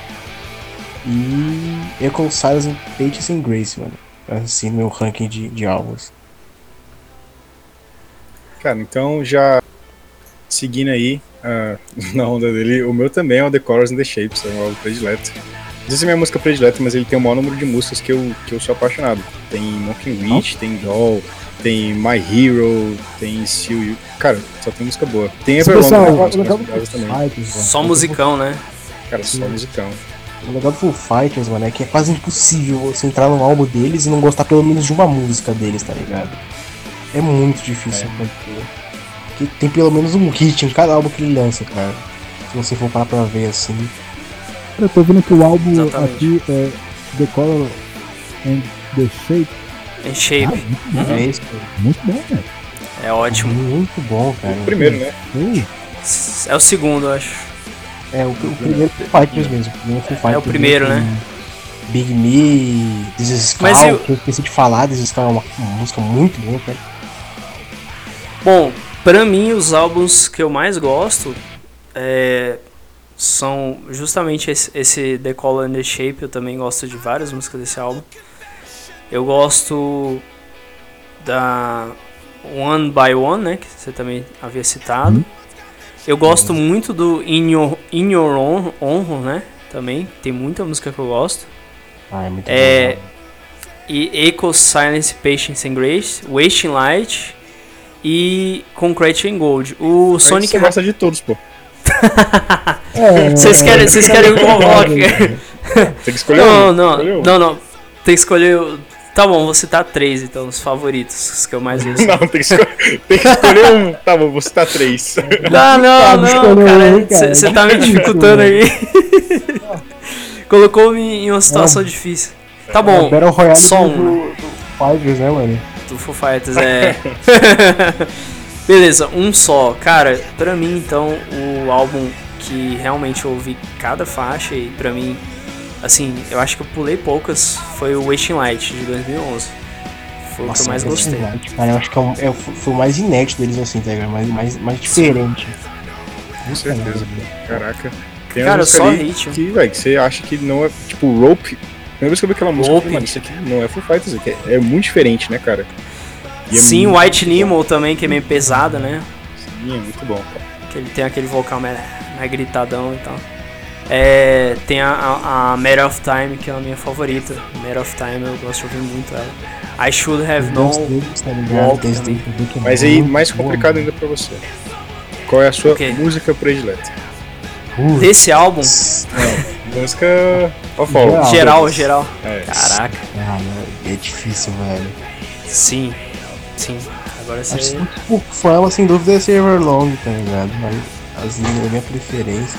E Echo Silence and Patience and Grace, mano. Assim, meu ranking de, de álbuns. Cara, então já seguindo aí ah, na onda dele, o meu também é o The Colors and the Shapes, é o meu álbum predileto. Não sei se é minha música predileta, mas ele tem o maior número de músicas que eu, que eu sou apaixonado. Tem Monkey Witch, tem Doll, tem My Hero, tem Seal You. Cara, só tem música boa. Tem Everlong, né, velho, Só musicão, né? Cara, só musicão. O legal do Foo Fighters, mano, é que é quase impossível você entrar no álbum deles e não gostar pelo menos de uma música deles, tá ligado? É muito difícil acontecer. Porque tem pelo menos um hit em cada álbum que ele lança, cara. Se você for parar pra ver assim. Eu tô vendo que o álbum Exatamente. aqui é The Color and the Shape. Em shape. Ah, muito bom, É isso, cara. muito bom, velho. É ótimo. Muito bom, cara. O primeiro, né? É o segundo, eu acho. É, o, o primeiro Foo Fighters mesmo. O primeiro Foo Fighters É o primeiro, né? Big Me, This Is Mas Cloud, eu- que eu esqueci de falar, This Is Cloud é uma, música muito boa, cara. Bom, pra mim os álbuns que eu mais gosto é, são justamente esse, esse The Color and the Shape. Eu também gosto de várias músicas desse álbum. Eu gosto da One by One, né? Que você também havia citado. Eu gosto muito do In Your, In Your Own, Honor, né? Também tem muita música que eu gosto. Ah, é muito É, bom. e Echo, Silence, Patience and Grace, Wasting Light e Concrete and Gold. O Sonic Sonic você gosta de todos, pô. é, Vocês querem, vocês querem que eu coloque? Tem que escolher Não, um. não, não, não. Tem que escolher. Tá bom, vou citar três então, os favoritos, os que eu mais ouço. Não, tem que, escolher, tem que escolher um. Tá bom, vou citar três. Não, não, Sabe não, escolher cara, você tá me dificultando aí. Colocou-me em uma situação difícil. Tá É bom, Battle Royale do, um, do, do Fighters, né, mano? do Foo Fighters, é. Beleza, um só. Cara, pra mim então, o álbum que realmente eu ouvi cada faixa e pra mim, assim, eu acho que eu pulei poucas, foi o Wasting Light de 2011. Foi o que eu mais gostei. Light, Cara, eu acho que é, um- é foi o mais inédito deles, assim, tá ligado? Mais, mais, mais diferente. Com certeza. Caraca. Tem Cara, só hit. Que, velho, que você acha que não é. Tipo, Rope. Primeira vez que eu vi aquela música, eu Rope. mano, isso aqui não é Full Fighters, aqui é, é muito diferente, né, cara? E é Sim, muito White. Nemo também, que é meio pesada, né? Sim, é muito bom, cara. Que ele tem aquele vocal mais, mais gritadão e tal. É, tem a, a, a Matter of Time, que é a minha favorita. Matter of Time, eu gosto de ouvir muito ela. I Should Have Known. tá? Walk também. é Mas aí, mais complicado ainda pra você. Qual é a sua O quê? música predileta? Desse álbum, Música of all. Geral. geral, geral. É. Caraca, Cara, é difícil, velho. sim, sim. Agora Acho que você. tipo, fama sem dúvida é ser Everlong, tá ligado? Mas assim, a minha preferência.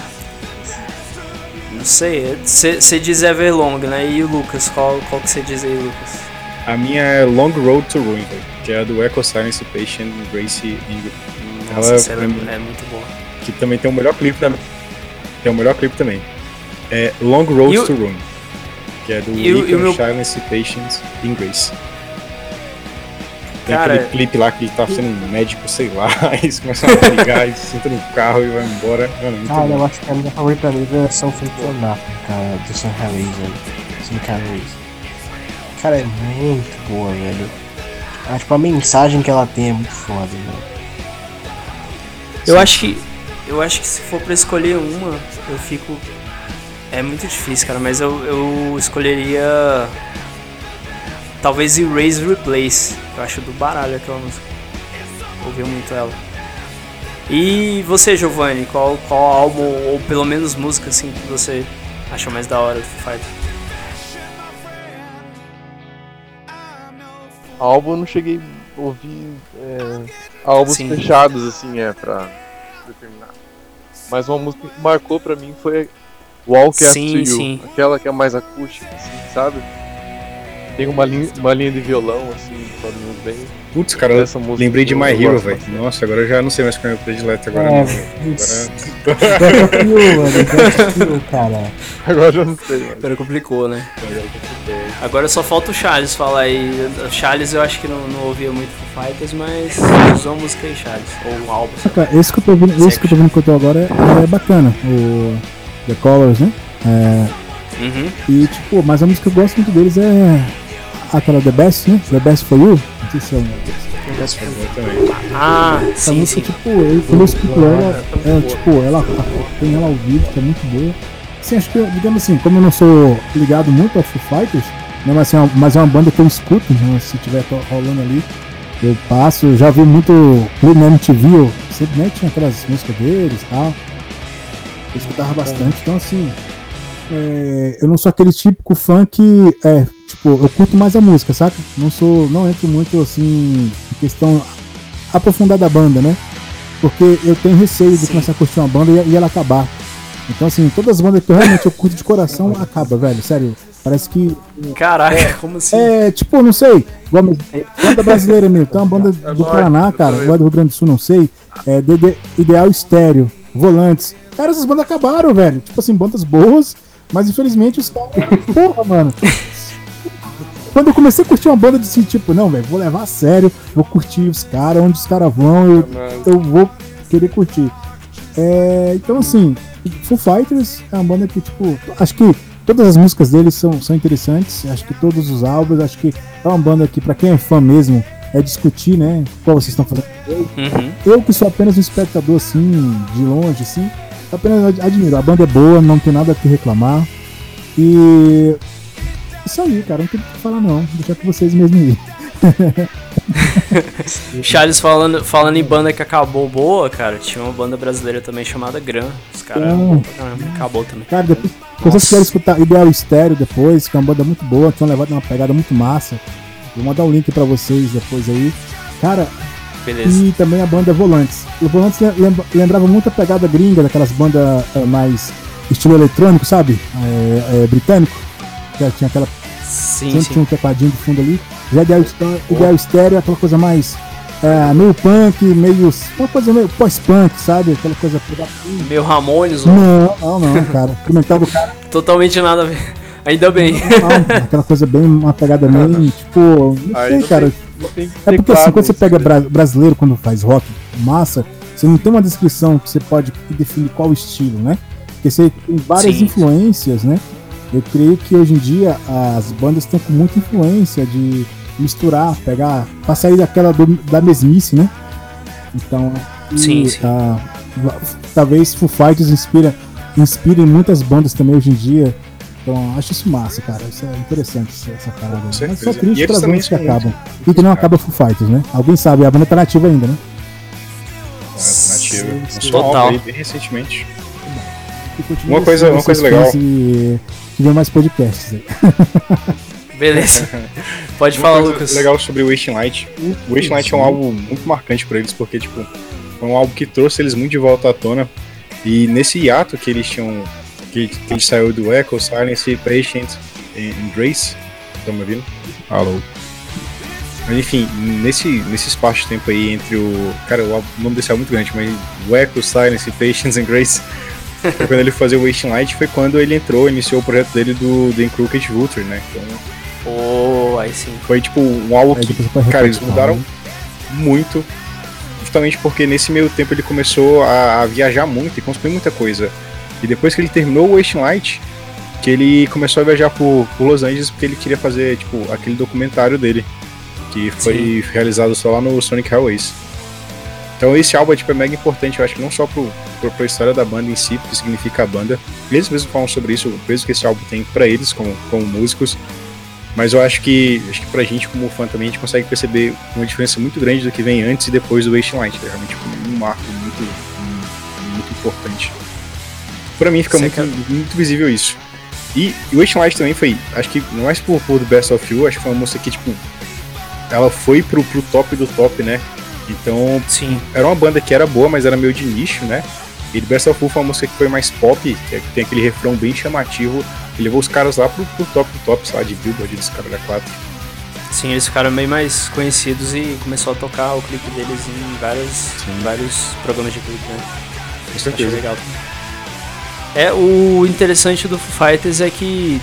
Não sei, você diz Everlong, né? E o Lucas, qual, qual que você diz aí, Lucas? A minha é Long Road to Ruin, que é a do Echo Silence Patient Gracie Ingrid. Nossa, Ela é, é- muito boa. que também tem o melhor clipe também. Tem o melhor clipe também. É Long Road to Ruin, que é do Echo meu- Silence Patience in Grace. Tem Cara- aquele clipe lá que ele tá sendo um médico, sei lá, aí eles começam a brigar, e senta no carro e vai embora. Mano, muito Cara, bom. eu acho que a minha favorita dele é São Funcionar, cara, do Sam Harris, velho. Sam Harris. Cara, é muito boa, velho. Ah, tipo, a mensagem que ela tem é muito foda, velho. Eu acho que. Eu acho que se for pra escolher uma, eu fico. É muito difícil, cara, mas eu, eu escolheria. Talvez Erase Replace. Eu acho do baralho aquela música. ouvia muito ela. E você, Giovanni, qual, qual álbum, ou pelo menos música, assim, que você acha mais da hora do Foo Fighters? Álbum eu não cheguei a ouvir é, álbuns Sim. fechados, assim, é, pra determinar. Mas uma música que marcou pra mim foi Walk After Sim, You. sim. Aquela que é mais acústica, assim, sabe? Tem uma linha, uma linha de violão, assim, sozinho bem. Putz, cara, Essa música lembrei de My Hero, velho. Nossa, agora eu já não sei mais qual é o meu predileto agora. É. Agora- Death of You, mano. Death of You, cara. Agora eu não sei, mano. Agora complicou, né? Agora só falta o Charles falar aí. O Charles eu acho que não, não ouvia muito Foo Fighters, mas usou música aí, Charles. Ou um álbum. Cara, esse que eu tô ouvindo, esse que eu tô ouvindo que eu tô agora é, é bacana. O The Colors, né? É, Uhum. e tipo, mas a música que eu gosto muito deles é aquela The Best, né? The Best for You. Não sei se é uma. Eu também. Ah, Essa sim, música, sim. tipo, eu, quando eu escuto ela, é, tipo, ela tem ela ao vivo, que é muito boa. Assim, acho que, digamos assim, como eu não sou ligado muito ao Foo Fighters, né, mas, assim, é uma- mas é uma banda que eu escuto, né, se tiver rolando ali, eu passo, eu já vi muito clipe na MTV, eu sempre né, tinha aquelas músicas deles e tal. Eu escutava bastante, então assim, é, eu não sou aquele típico fã que, é, tipo, eu curto mais a música, saca? Não sou, não entro muito assim, em questão aprofundar da banda, né? Porque eu tenho receio de Sim. começar a curtir uma banda e, e ela acabar. Então, assim, todas as bandas que eu realmente eu curto de coração acaba, velho, sério. Parece que. Caraca, como assim? É, tipo, não sei. Igual, banda brasileira mesmo. Tem uma banda É do Paraná, eu cara, do Rio Grande do Sul, não sei. É DD Ideal Estéreo, Volantes. Cara, essas bandas acabaram, velho. Tipo assim, bandas boas, mas infelizmente os caras. Porra, mano. Quando eu comecei a curtir uma banda, eu disse, tipo, não, velho, vou levar a sério, vou curtir os caras, onde os caras vão, eu, eu vou querer curtir. É, então, assim, Foo Fighters é uma banda que, tipo, acho que todas as músicas deles são, são interessantes, acho que todos os álbuns, acho que é uma banda que, pra quem é fã mesmo, é discutir, né, qual vocês estão fazendo. Uhum. Eu que sou apenas um espectador, assim, de longe, assim, apenas ad- admiro. A banda é boa, não tem nada a que reclamar. E. Isso aí, cara, não tem o que falar, não. Deixar com vocês mesmo aí. Charles falando, falando em banda que acabou boa, cara, tinha uma banda brasileira também chamada Gran. Os caras acabou também. Cara, depois, se vocês quiserem escutar Ideal Estéreo depois, que é uma banda muito boa, tinha levado uma pegada muito massa. Vou mandar um link pra vocês depois aí. Cara, Beleza. e também a banda Volantes. O Volantes lembra- lembrava muito a pegada gringa, daquelas bandas eh, mais estilo eletrônico, sabe? É, é, britânico. Que tinha aquela Sim, sempre sim. tinha um tecladinho de fundo ali. Já ideal, estéreo- ideal estéreo é aquela coisa mais. é, meio punk, meio. Uma coisa meio pós-punk, sabe? Aquela coisa. Meu Ramones, ó, Não, não, não, cara. Instrumental do cara. totalmente nada a ver. Ainda bem. Não, aquela coisa bem. Uma pegada bem. Tipo. Não Aí sei, não cara. tem- tem É porque assim, quando você pega bra- brasileiro, quando faz rock massa, você não tem uma descrição que você pode definir qual estilo, né? Porque você tem várias Sim. influências, né? Eu creio que hoje em dia as bandas estão com muita influência de misturar, pegar, pra sair daquela do- da mesmice, né? Então, e, Sim, sim. ah, va- talvez Foo Fighters inspira, inspire muitas bandas também hoje em dia. Então, acho isso massa, cara. Isso é interessante, essa- parada. Mas só triste para bandas que acabam. E que não acaba Foo Fighters, né? Alguém sabe, a banda tá nativa ainda, né? Alternativa. Lançou Total. um álbum aí bem recentemente. E continua Uma coisa- uma coisa legal. E que mais podcasts aí. Beleza. Pode Uma falar, coisa Lucas. legal sobre o Wasting Light. O Wasting Light é um álbum muito marcante pra eles, porque, tipo, foi um álbum que trouxe eles muito de volta à tona. E nesse hiato que eles tinham. que, que eles saiu do Echo, Silence, Patient e Grace. Estão me ouvindo? Alô. Mas enfim, nesse, nesse espaço de tempo aí entre o. Cara, o, nome desse álbum é muito grande, mas o Echo, Silence, Patience and Grace. Foi quando ele fazia o Wasting Light, foi quando ele entrou, iniciou o projeto dele do The Crooked Vulture, né? Então Oh, aí sim. foi tipo um álbum Aí que Cara, eles mudaram né? muito, justamente porque nesse meio tempo ele começou a, a viajar muito e construir muita coisa. E depois que ele terminou o Wasting Light, que ele começou a viajar por, por Los Angeles porque ele queria fazer, tipo, aquele documentário dele, que foi realizado só lá no Sonic Highways. Então esse álbum tipo, é mega importante, eu acho que não só pro, pro, pra história da banda em si, porque significa a banda. Eles mesmos falam sobre isso, o peso que esse álbum tem pra eles como, como músicos. Mas eu acho que, acho que pra gente, como fã também, a gente consegue perceber uma diferença muito grande do que vem antes e depois do Wasting Light. É realmente um marco muito, muito importante. Pra mim fica muito, muito visível isso. E, e o Light também foi, acho que não mais por, por The Best of You, acho que foi uma música que, tipo, ela foi pro, pro top do top, né? Então, Sim. era uma banda que era boa, mas era meio de nicho, né? E The Best of You foi uma música que foi mais pop, que, é, que tem aquele refrão bem chamativo, que levou os caras lá pro, pro top do top, sei lá, de Billboard, dos caras da 4. Sim, eles ficaram bem mais conhecidos e começou a tocar o clipe deles em vários, em vários programas de clipe, né? Com Achei certeza. legal. É, o interessante do Foo Fighters é que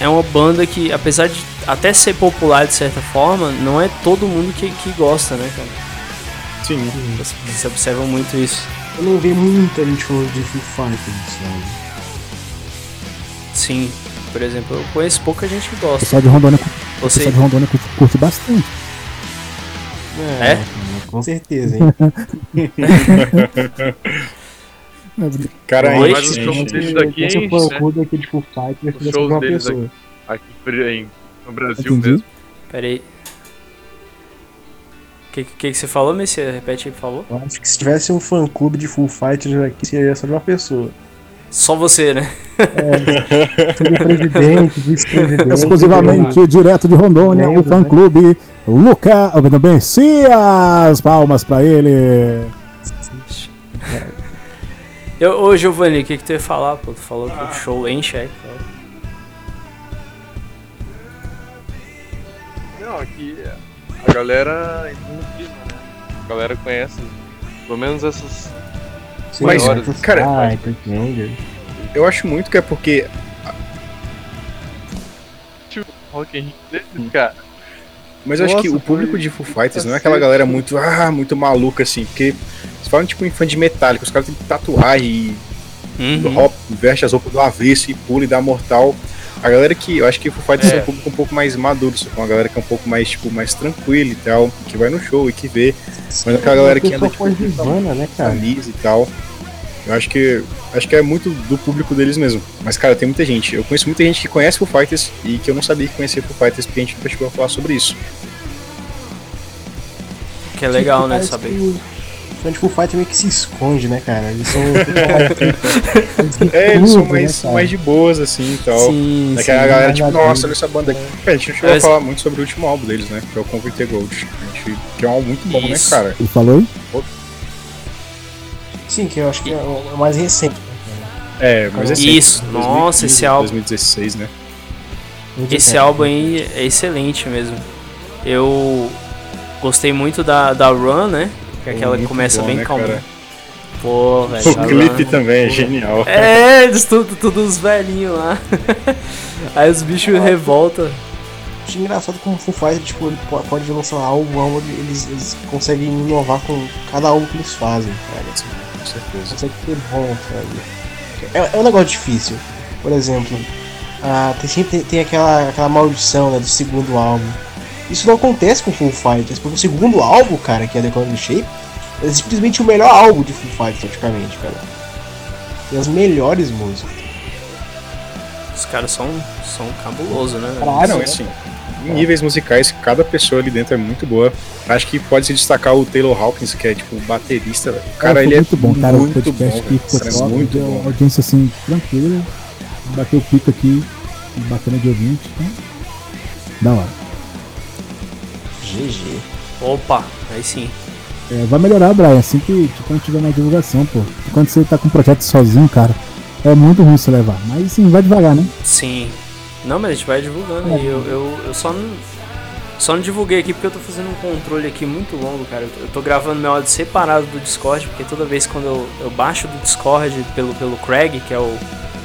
é uma banda que, apesar de até ser popular de certa forma, não é todo mundo que, que gosta, né, cara? Sim. Você, você observa muito isso. Eu não vi muita gente falando de Foo Fighters, sabe? Sim, por exemplo, eu conheço pouca gente que O gosta. pessoal de Rondônia, o Você, pessoal de Rondônia curte, curte bastante. É? Com certeza, hein? Cara, Oi, Mas os gente- shows deles daqui Se eu enche, for né? o clube aqui de Full Fighters, eu Os shows uma deles pessoa. Aqui em- no Brasil Entendi. mesmo. peraí. O que, que, que você falou, Messi? Repete aí, por favor. Eu acho que se tivesse um fã clube de Full Fighters aqui, seria só de uma pessoa. Só você, né? Seria presidente, vice-presidente. Exclusivamente direto de Rondônia, o Membro, fã né? clube Luca Bencias. Palmas pra ele. Eu, ô, Giovanni, o que, que tu ia falar? Pô, tu falou que o show enche, é? Não, aqui a galera entra no clima, né? A galera conhece pelo menos essas. Sim, Mas, Maiores, cara, Ah, Pretender. Eu acho muito que é porque Rock and Roll desses, cara. Mas eu acho que o público de Foo Fighters não é aquela galera muito, ah, muito maluca assim, porque você fala tipo em fã de Metallica, os caras têm tatuagem e Uhum. veste as roupas do avesso e pula e dá mortal. A galera que, eu acho que o Foo Fighters é, É. um público um pouco mais maduro, só que uma galera que é um pouco mais, tipo, mais tranquila e tal, que vai no show e que vê, mas aquela galera que anda, tipo, de Ivana, né, cara? e tal. Eu acho que acho que é muito do público deles mesmo. Mas cara, tem muita gente. Eu conheço muita gente que conhece Foo Fighters e que eu não sabia que conhecia Foo Fighters porque a gente nunca chegou a falar sobre isso. Que é legal, né? Parece Saber. que o fã de Full Fighters meio que se esconde, né, cara? Eles são. É, eles são Tudo, mais, né, mais de boas, assim e tal. Sim, Daquela sim. galera, mais tipo, maduro. nossa, olha essa banda aqui. É, a gente não chegou a falar muito sobre o último álbum deles, né? Que é o Conquer Gold. A gente, que é um álbum muito bom, Isso. né, cara? Ele falou? Sim, que eu acho que é o mais recente. É, mas é Isso, sempre, nossa, 2015, esse álbum- 2016, né? Muito Esse álbum aí é excelente mesmo. Eu gostei muito da, da Run, né? Que é aquela que começa bom, bem né, calma. cara? Pô, velho. O a clipe Run- também é genial. É, eles tudo, tudo os velhinhos lá. Aí os bichos revoltam. Acho engraçado como o Full Fighters, tipo, pode lançar álbum, álbum eles, eles conseguem inovar com cada álbum que eles fazem, cara. Com certeza. Consegue ser bom, sabe? É, é um negócio difícil. Por exemplo, ah, tem, sempre tem aquela, aquela maldição né, do segundo álbum. Isso não acontece com Full Fighters, porque o segundo álbum, cara, que é The Economic Shape, é simplesmente o melhor álbum de Full Fighters, praticamente, cara. Tem as melhores músicas. Os caras são, são cabulosos, né? velho? Ah, não, né? assim, em níveis musicais, cada pessoa ali dentro é muito boa. Acho que pode se destacar o Taylor Hawkins, que é tipo baterista. O cara, foi ele é muito bom, cara. O muito podcast bom, aqui velho. ficou Cara, é top, muito bom. audiência assim, tranquila. Bateu o pico aqui, bacana de ouvinte. Então, da hora. GG. Opa, aí sim. É, vai melhorar, Brian, assim que tipo, quando tiver mais divulgação, pô. Quando você tá com um projeto sozinho, cara, é muito ruim você levar. Mas sim, vai devagar, né? Sim. Não, mas a gente vai divulgando aí. Eu, eu, eu só não. Só não divulguei aqui porque eu tô fazendo um controle aqui muito longo, cara. Eu tô gravando meu áudio separado do Discord, porque toda vez quando eu, eu baixo do Discord pelo, pelo Craig, que é o,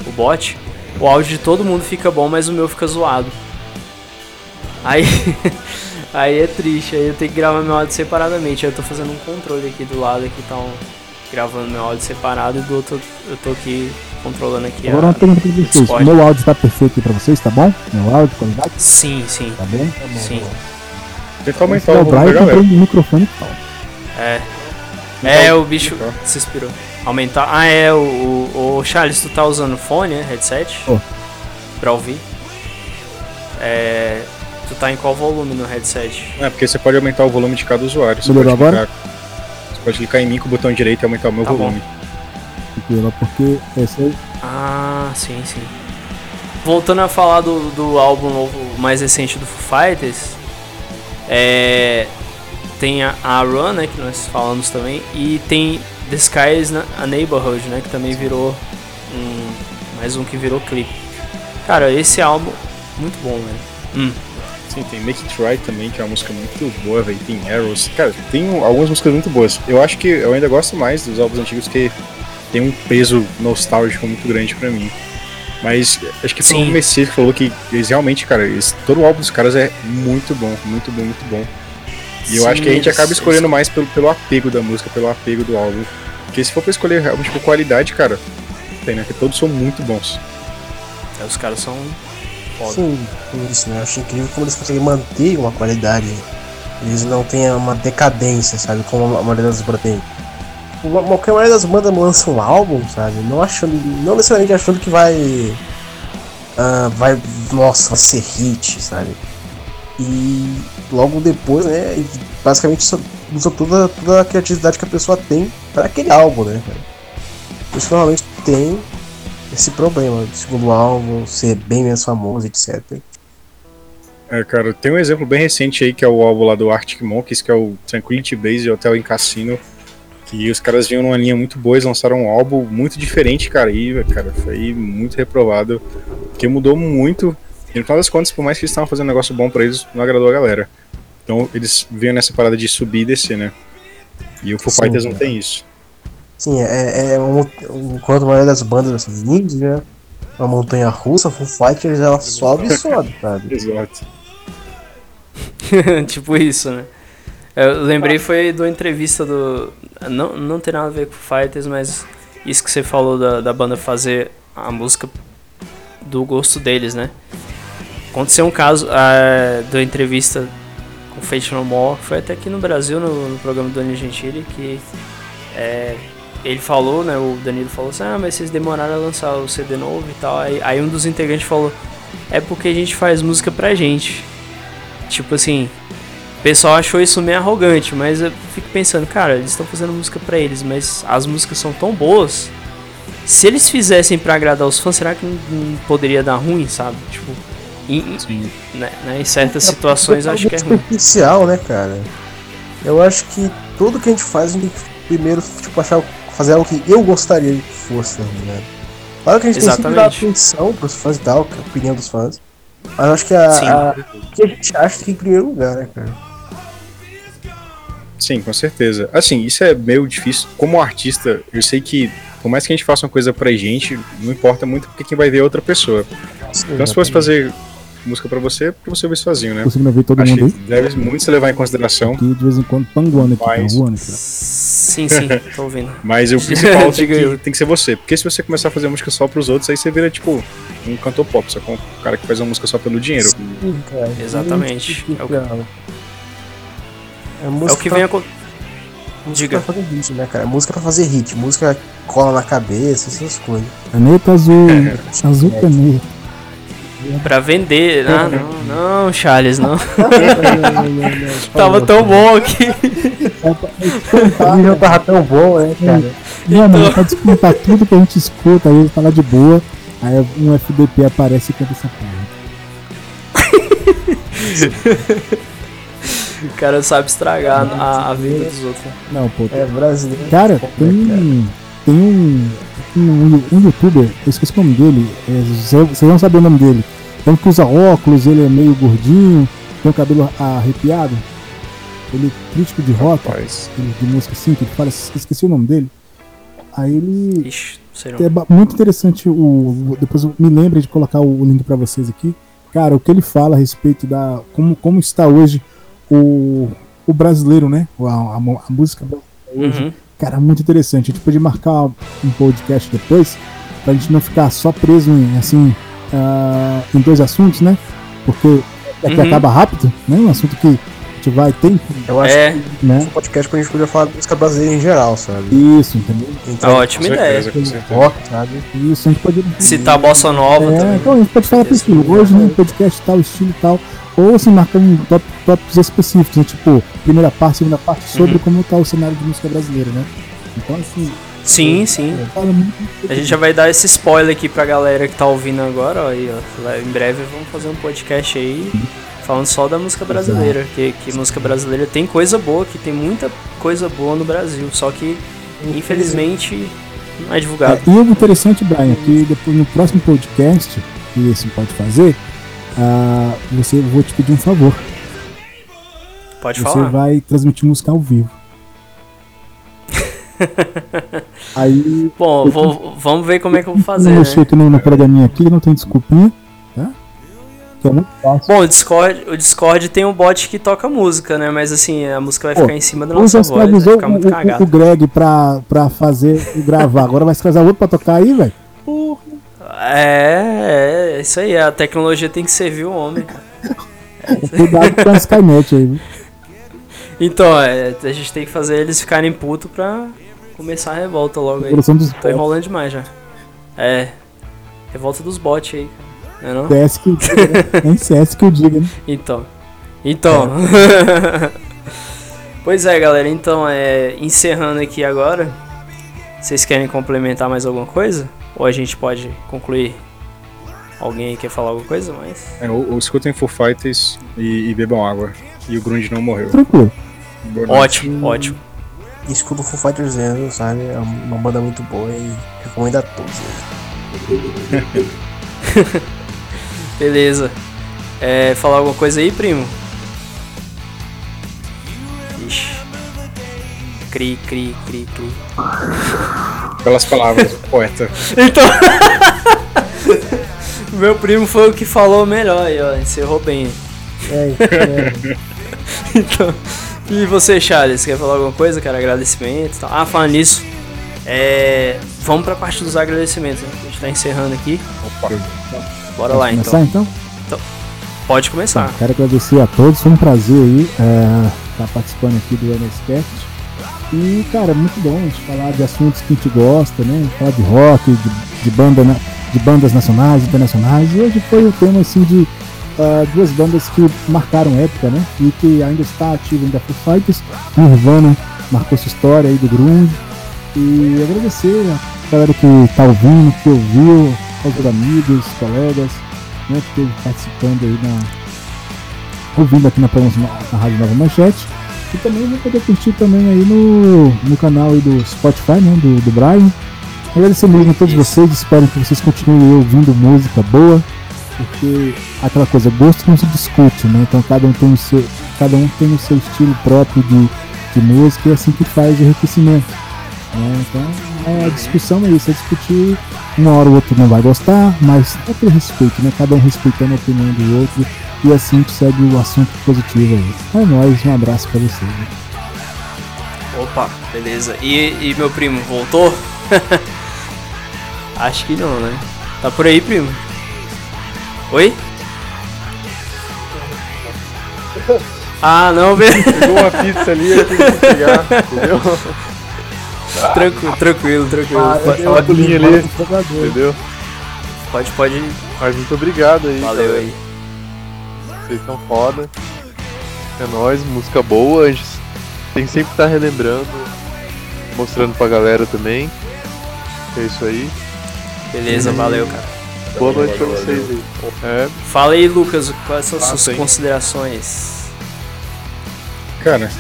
o bot, o áudio de todo mundo fica bom, mas o meu fica zoado. Aí. aí é triste, aí eu tenho que gravar meu áudio separadamente. Aí eu tô fazendo um controle aqui do lado aqui, tá um- gravando meu áudio separado e do outro eu tô aqui controlando aqui Agora uma pergunta pra vocês. Discord. O meu áudio tá perfeito aí pra vocês, tá bom? Meu áudio, qualidade, Sim, sim, tá bom? sim. Tenta aumentar o o volume da galera. um microfone e tal. É. É, o bicho Então. se inspirou. Aumentar. Ah, é, o, o, o Charles, tu tá usando fone, né? Headset? Tô. Pra ouvir? É, tu tá em qual volume no headset? É, porque você pode aumentar o volume de cada usuário. Você Melhorou pode agora? clicar- Você pode clicar em mim com o botão direito e aumentar o meu Tá bom. volume. Tranquilo, porque essa aí Ah, sim, sim. Voltando a falar do, do álbum novo mais recente do Foo Fighters, é, tem a, a Run, né, que nós falamos também, e tem The Na- a Neighborhood, né, que também virou um, mais um que virou clipe. Cara, esse álbum, muito bom, velho. Hum, Sim, tem Make It Right também, que é uma música muito boa, velho. Tem Arrows. Cara, tem um- algumas músicas muito boas. Eu acho que eu ainda gosto mais dos álbuns antigos que tem um peso nostálgico muito grande pra mim. Mas acho que foi o Messias que falou que eles realmente, cara, eles- todo o álbum dos caras é muito bom, muito bom, muito bom. E eu sim, acho que a gente acaba escolhendo mais pelo, pelo apego da música, pelo apego do álbum. Porque se for pra escolher realmente por qualidade, cara, tem, né? Porque todos são muito bons. é, os caras são foda. Sim, isso, né? Eu acho incrível como eles conseguem manter uma qualidade. Eles não têm uma decadência, sabe? Como a maioria das bandas tem. A maioria das bandas lança um álbum, sabe? Não achando. Não necessariamente achando que vai. ah, vai. Nossa, vai ser hit, sabe? E logo depois, né? Basicamente usa toda, toda a criatividade que a pessoa tem para aquele álbum, né? Isso normalmente tem esse problema do segundo álbum ser bem menos famoso, etc. É, cara, tem um exemplo bem recente aí, que é o álbum lá do Arctic Monkeys, que é o Tranquility Base Hotel em Cassino. Que os caras vinham numa linha muito boa, eles lançaram um álbum muito diferente, cara, e, cara, foi muito reprovado, porque mudou muito. E no final das contas, por mais que eles estavam fazendo um negócio bom pra eles, não agradou a galera. Então eles vinham nessa parada de subir e descer, né? E o Foo Fighters não cara. tem isso. Sim, é, é um, enquanto a maioria das bandas assim, indies, né? Uma montanha russa, Foo Fighters ela sobe e sobe, sabe? Exato. tipo isso, né? Eu lembrei foi do entrevista do. Não, não tem nada a ver com Fighters, mas isso que você falou da, da banda fazer a música do gosto deles, né? Aconteceu um caso ah, da entrevista com Fate No More, foi até aqui no Brasil, no, no programa do Danilo Gentili, que é, ele falou, né? O Danilo falou assim: Ah, mas vocês demoraram a lançar o CD novo e tal. Aí, aí um dos integrantes falou: É porque a gente faz música pra gente. Tipo assim, o pessoal achou isso meio arrogante, mas eu fico pensando, cara, eles estão fazendo música pra eles, mas as músicas são tão boas. Se eles fizessem pra agradar os fãs, será que não, não poderia dar ruim, sabe? Tipo, em, né, né, em certas situações eu acho que é ruim. superficial, né, cara? Eu acho que tudo que a gente faz, a gente tem que primeiro, tipo, achar, fazer algo que eu gostaria que fosse, tá ligado? Claro que a gente tem que dar Exatamente. atenção pros fãs e tal, que a opinião dos fãs. Mas eu acho que a, Sim. a- o que a gente acha que em primeiro lugar, né, cara? Sim, com certeza. Assim, isso é meio difícil. Como artista, eu sei que, por mais que a gente faça uma coisa pra gente, não importa muito porque quem vai ver é outra pessoa. Então, se fosse fazer música pra você, é pra você ouvir sozinho, né? conseguindo ver todo Acho mundo que aí. deve muito se levar em consideração. Aqui de vez em quando panguando aqui, Mas- panguando aqui. Sim, sim, tô ouvindo. Mas o principal tem Diga que, eu. tem que ser você. Porque se você começar a fazer música só pros outros, aí você vira, tipo, um cantor pop, só com um cara que faz uma música só pelo dinheiro. Sim, cara. Exatamente. É o. É, É o que pra- vem a. música Diga. pra fazer hit, né, cara? Música pra fazer hit, música cola na cabeça, essas coisas. Caneta azul, azul caneta. Pra vender. Ah, não, não, Charles, não. Tava tão bom aqui. O nível tava tão bom, né, cara? Não, mano, pra descontar tudo que a gente escuta, aí ele fala de boa, aí um FDP aparece e canta essa porra. O cara sabe estragar a, a vida dos outros. Não, pô. É brasileiro. Cara, tem. Tem um. Um, um youtuber, eu esqueci o nome dele, é, você- vocês não sabem o nome dele. Tem um que usa óculos, ele é meio gordinho, tem o cabelo arrepiado. Ele é crítico de rock, ele- de música assim, que ele fala, esqueci o nome dele. Aí ele Ixi. É muito interessante o, depois eu me lembre de colocar o link pra vocês aqui. Cara, o que ele fala a respeito da como, como está hoje o, o brasileiro, né? A, a, a música brasileira hoje. Uhum. Cara, muito interessante. A gente podia marcar um podcast depois pra gente não ficar só preso em assim ah, em dois assuntos, né? Porque aqui Uhum. acaba rápido, né? Um assunto que gente vai, tem, Eu acho É, que né? esse podcast pra gente poder falar de música brasileira em geral, sabe? Isso, entendeu? é Então, ótima ideia. rock, sabe? Isso, a gente pode. Citar bossa nova É, também. então a gente pode falar por estilo. Hoje, né, podcast tal, estilo tal. Ou assim, marcando top, tópicos específicos, né? Tipo, primeira parte, segunda parte, sobre Uhum. como tá o cenário de música brasileira, né? Então, assim, Sim, sim. fala muito. A gente já vai dar esse spoiler aqui pra galera que tá ouvindo agora, ó, aí, ó. Em breve vamos fazer um podcast aí falando só da música brasileira. Que, que música brasileira tem coisa boa, que tem muita coisa boa no Brasil. Só que, infelizmente, não é divulgado. É, e o interessante, Brian, que depois no próximo podcast que esse pode fazer, ah, você eu vou te pedir um favor. Pode Você falar. vai transmitir música ao vivo. Aí Bom, vou- vamos ver como é que eu vou fazer, não né? mexer aqui no, no programinha aqui, não tem desculpinha, tá? É muito fácil. Bom, o Discord, o Discord tem um bot que toca música, né? Mas assim, a música vai Pô, ficar em cima da nossa voz, vai escravizou ficar o, muito o- cagado. o Greg pra, pra fazer e gravar. Agora vai escravizar outro pra tocar aí, velho? É, é, isso aí, a tecnologia tem que servir o homem. Cuidado com a Skynet aí, viu? Então, é, a gente tem que fazer eles ficarem putos pra começar a revolta logo aí. Dos Tô enrolando demais já. É. Revolta dos bots aí, cara. Não é não? CS que o diga, né? Nem CS que eu diga, né? Então. Então. pois é, galera. Então, é, encerrando aqui agora. Vocês querem complementar mais alguma coisa? Ou a gente pode concluir? Alguém aí quer falar alguma coisa mais? É, ou, ou escutem Foo Fighters e, e bebam água. E o Grunge não morreu. Tranquilo. Ótimo, ótimo. Escuta o Foo Fighters Zero, sabe? É uma banda muito boa e recomendo a todos. Beleza. É, falar alguma coisa aí, primo? Ixi. Cri, cri, cri, cri. Pelas palavras do poeta. Então. Meu primo foi o que falou melhor aí, ó. Encerrou bem. É, é, Então. E você, Charles, quer falar alguma coisa, cara? Agradecimento e tal. Ah, falando nisso. É. Vamos pra parte dos agradecimentos, né? A gente tá encerrando aqui. Opa. Bora lá Pode então. começar, então? Pode começar. Quero agradecer a todos, foi um prazer aí é, estar participando aqui do NSCast. E, cara, muito bom a gente falar de assuntos que a gente gosta, né? Falar de rock, de, de banda, de bandas nacionais, internacionais. E hoje foi o tema, assim, de ah, duas bandas que marcaram época, né? E que ainda está ativo ainda Foo Fighters. Nirvana marcou sua história aí do grunge. E agradecer a galera que tá ouvindo, que ouviu, aos amigos, colegas, né, que esteve participando aí na. ouvindo aqui na, na Rádio Nova Manchete. E também vou poder curtir também aí no, no canal aí do Spotify, né? Do, do Brian. Agradecer mesmo a todos vocês, espero que vocês continuem ouvindo música boa, porque aquela coisa, gosto não se discute, né? Então cada um tem o seu, cada um tem o seu estilo próprio de, de música e é assim que faz o enriquecimento. Né? Então é, a discussão é isso, é discutir, uma hora o outro não vai gostar, mas é aquele respeito, né? Cada um respeitando a opinião do outro e assim a gente segue o assunto positivo aí. É nóis, um abraço pra vocês. né? Opa, beleza. E, e meu primo, voltou? Acho que não, né? Tá por aí, primo? Oi? Ah, não, beleza. Pegou uma pizza ali, eu tenho que pegar, entendeu? Tranquilo, tranquilo, tranquilo. Ah, pode, Uma pulinha ali, entendeu? pode, pode. Mas muito obrigado aí. Valeu cara. aí. Vocês são foda. É nóis, música boa. A gente tem que sempre estar relembrando, mostrando pra galera também. É isso aí. Beleza, valeu, cara. Boa noite pra vocês aí. É, Fala aí, Lucas, quais são as suas aí. considerações? Cara.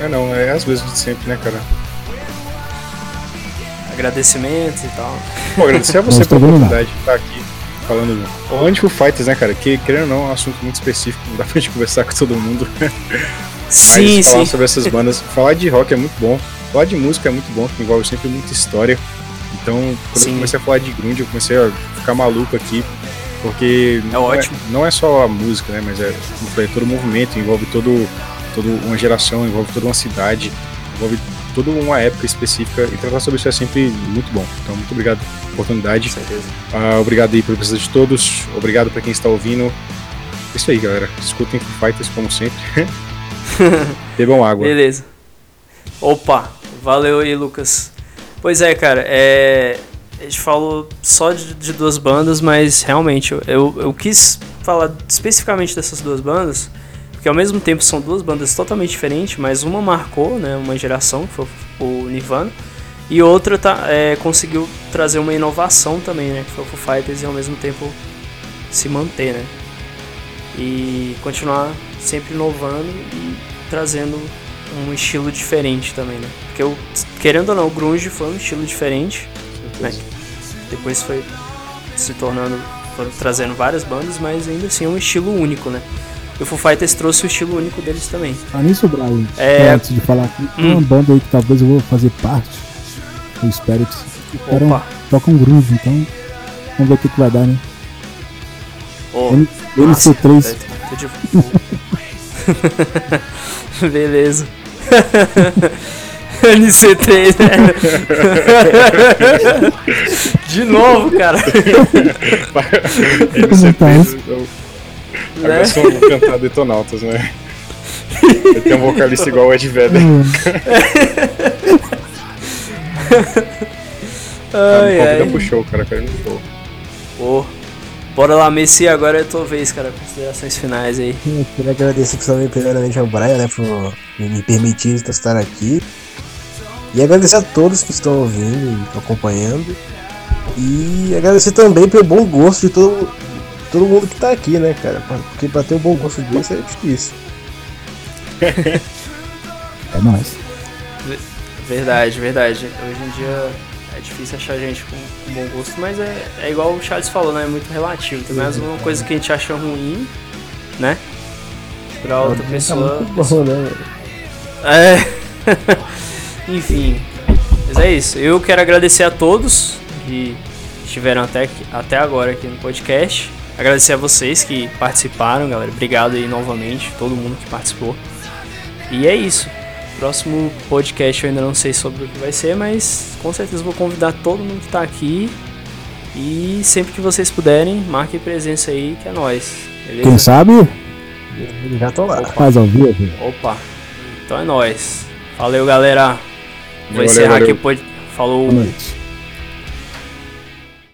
É não, é as mesmas de sempre, né, cara? Agradecimentos e tal. Pô, agradecer a você pela oportunidade de estar aqui falando falando de Foo Fighters, né, cara? Que, querendo ou não, é um assunto muito específico, não dá pra gente conversar com todo mundo. Sim, Mas falar sim. sobre essas bandas, falar de rock é muito bom, falar de música é muito bom, que envolve sempre muita história. Então, quando Sim. eu comecei a falar de grunge, eu comecei a ficar maluco aqui, porque É não, ótimo. não é só a música, né, mas é, como eu falei, todo o movimento, envolve todo, todo uma geração, envolve toda uma cidade, envolve toda uma época específica, e tratar sobre isso é sempre muito bom. Então, muito obrigado pela oportunidade. Com certeza. Ah, obrigado aí pela presença de todos. Obrigado para quem está ouvindo. isso aí, galera. Escutem Foo Fighters como sempre. Bebam água. Beleza. Opa, valeu aí, Lucas. Pois é, cara, é... a gente falou só de, de duas bandas, mas realmente eu, eu, eu quis falar especificamente dessas duas bandas, porque ao mesmo tempo são duas bandas totalmente diferentes, mas uma marcou né, uma geração, que foi o Nirvana, e outra tá, é, conseguiu trazer uma inovação também, né, que foi o Foo Fighters, e ao mesmo tempo se manter, né? E continuar sempre inovando e trazendo um estilo diferente também, né? Porque eu, querendo ou não, o grunge foi um estilo diferente, né? Depois foi se tornando, foram trazendo várias bandas, mas ainda assim é um estilo único, né? E o Foo Fighters trouxe o estilo único deles também. Ah, nisso, Brian, É- antes de falar aqui, tem Hum. uma banda aí que talvez eu vou fazer parte. Eu espero que Opa! tocam grunge, então vamos ver o que, que vai dar, né? Oh, N- NC3, Tô de- Beleza. NC3, né? De novo, cara. NC3, eu- Né? Agora só vou cantar Detonautas, né? Ele tem um vocalista igual o Ed Vedder. Ai, Me convida ai. pro show, cara. Quero ir no show. Pô. Bora lá, Messi, agora é a tua vez, cara. Considerações finais aí. Eu queria agradecer principalmente primeiramente ao Brian, né, por me permitir estar aqui. E agradecer a todos que estão ouvindo e acompanhando. E agradecer também pelo bom gosto de todo, todo mundo que tá aqui, né, cara? Porque pra ter um bom gosto disso é difícil. é nóis. Verdade, verdade. Hoje em dia é difícil achar gente com, com bom gosto, mas é, é igual o Charles falou, né? É muito relativo. Também às vezes uma coisa que a gente acha ruim, né? Pra outra Tá pessoa. muito bom, né? É. Enfim. Mas é isso. Eu quero agradecer a todos que estiveram até, aqui- até agora aqui no podcast. Agradecer a vocês que participaram, galera. Obrigado aí novamente, todo mundo que participou. E é isso. Próximo podcast eu ainda não sei sobre o que vai ser, mas com certeza vou convidar todo mundo que tá aqui. E sempre que vocês puderem, marquem presença aí, que é nóis. Beleza? Quem sabe Já tô lá. faz ao vivo. Opa, então é nóis. Valeu, galera. Vou Valeu, encerrar valeu. aqui o pod... Falou. Boa noite.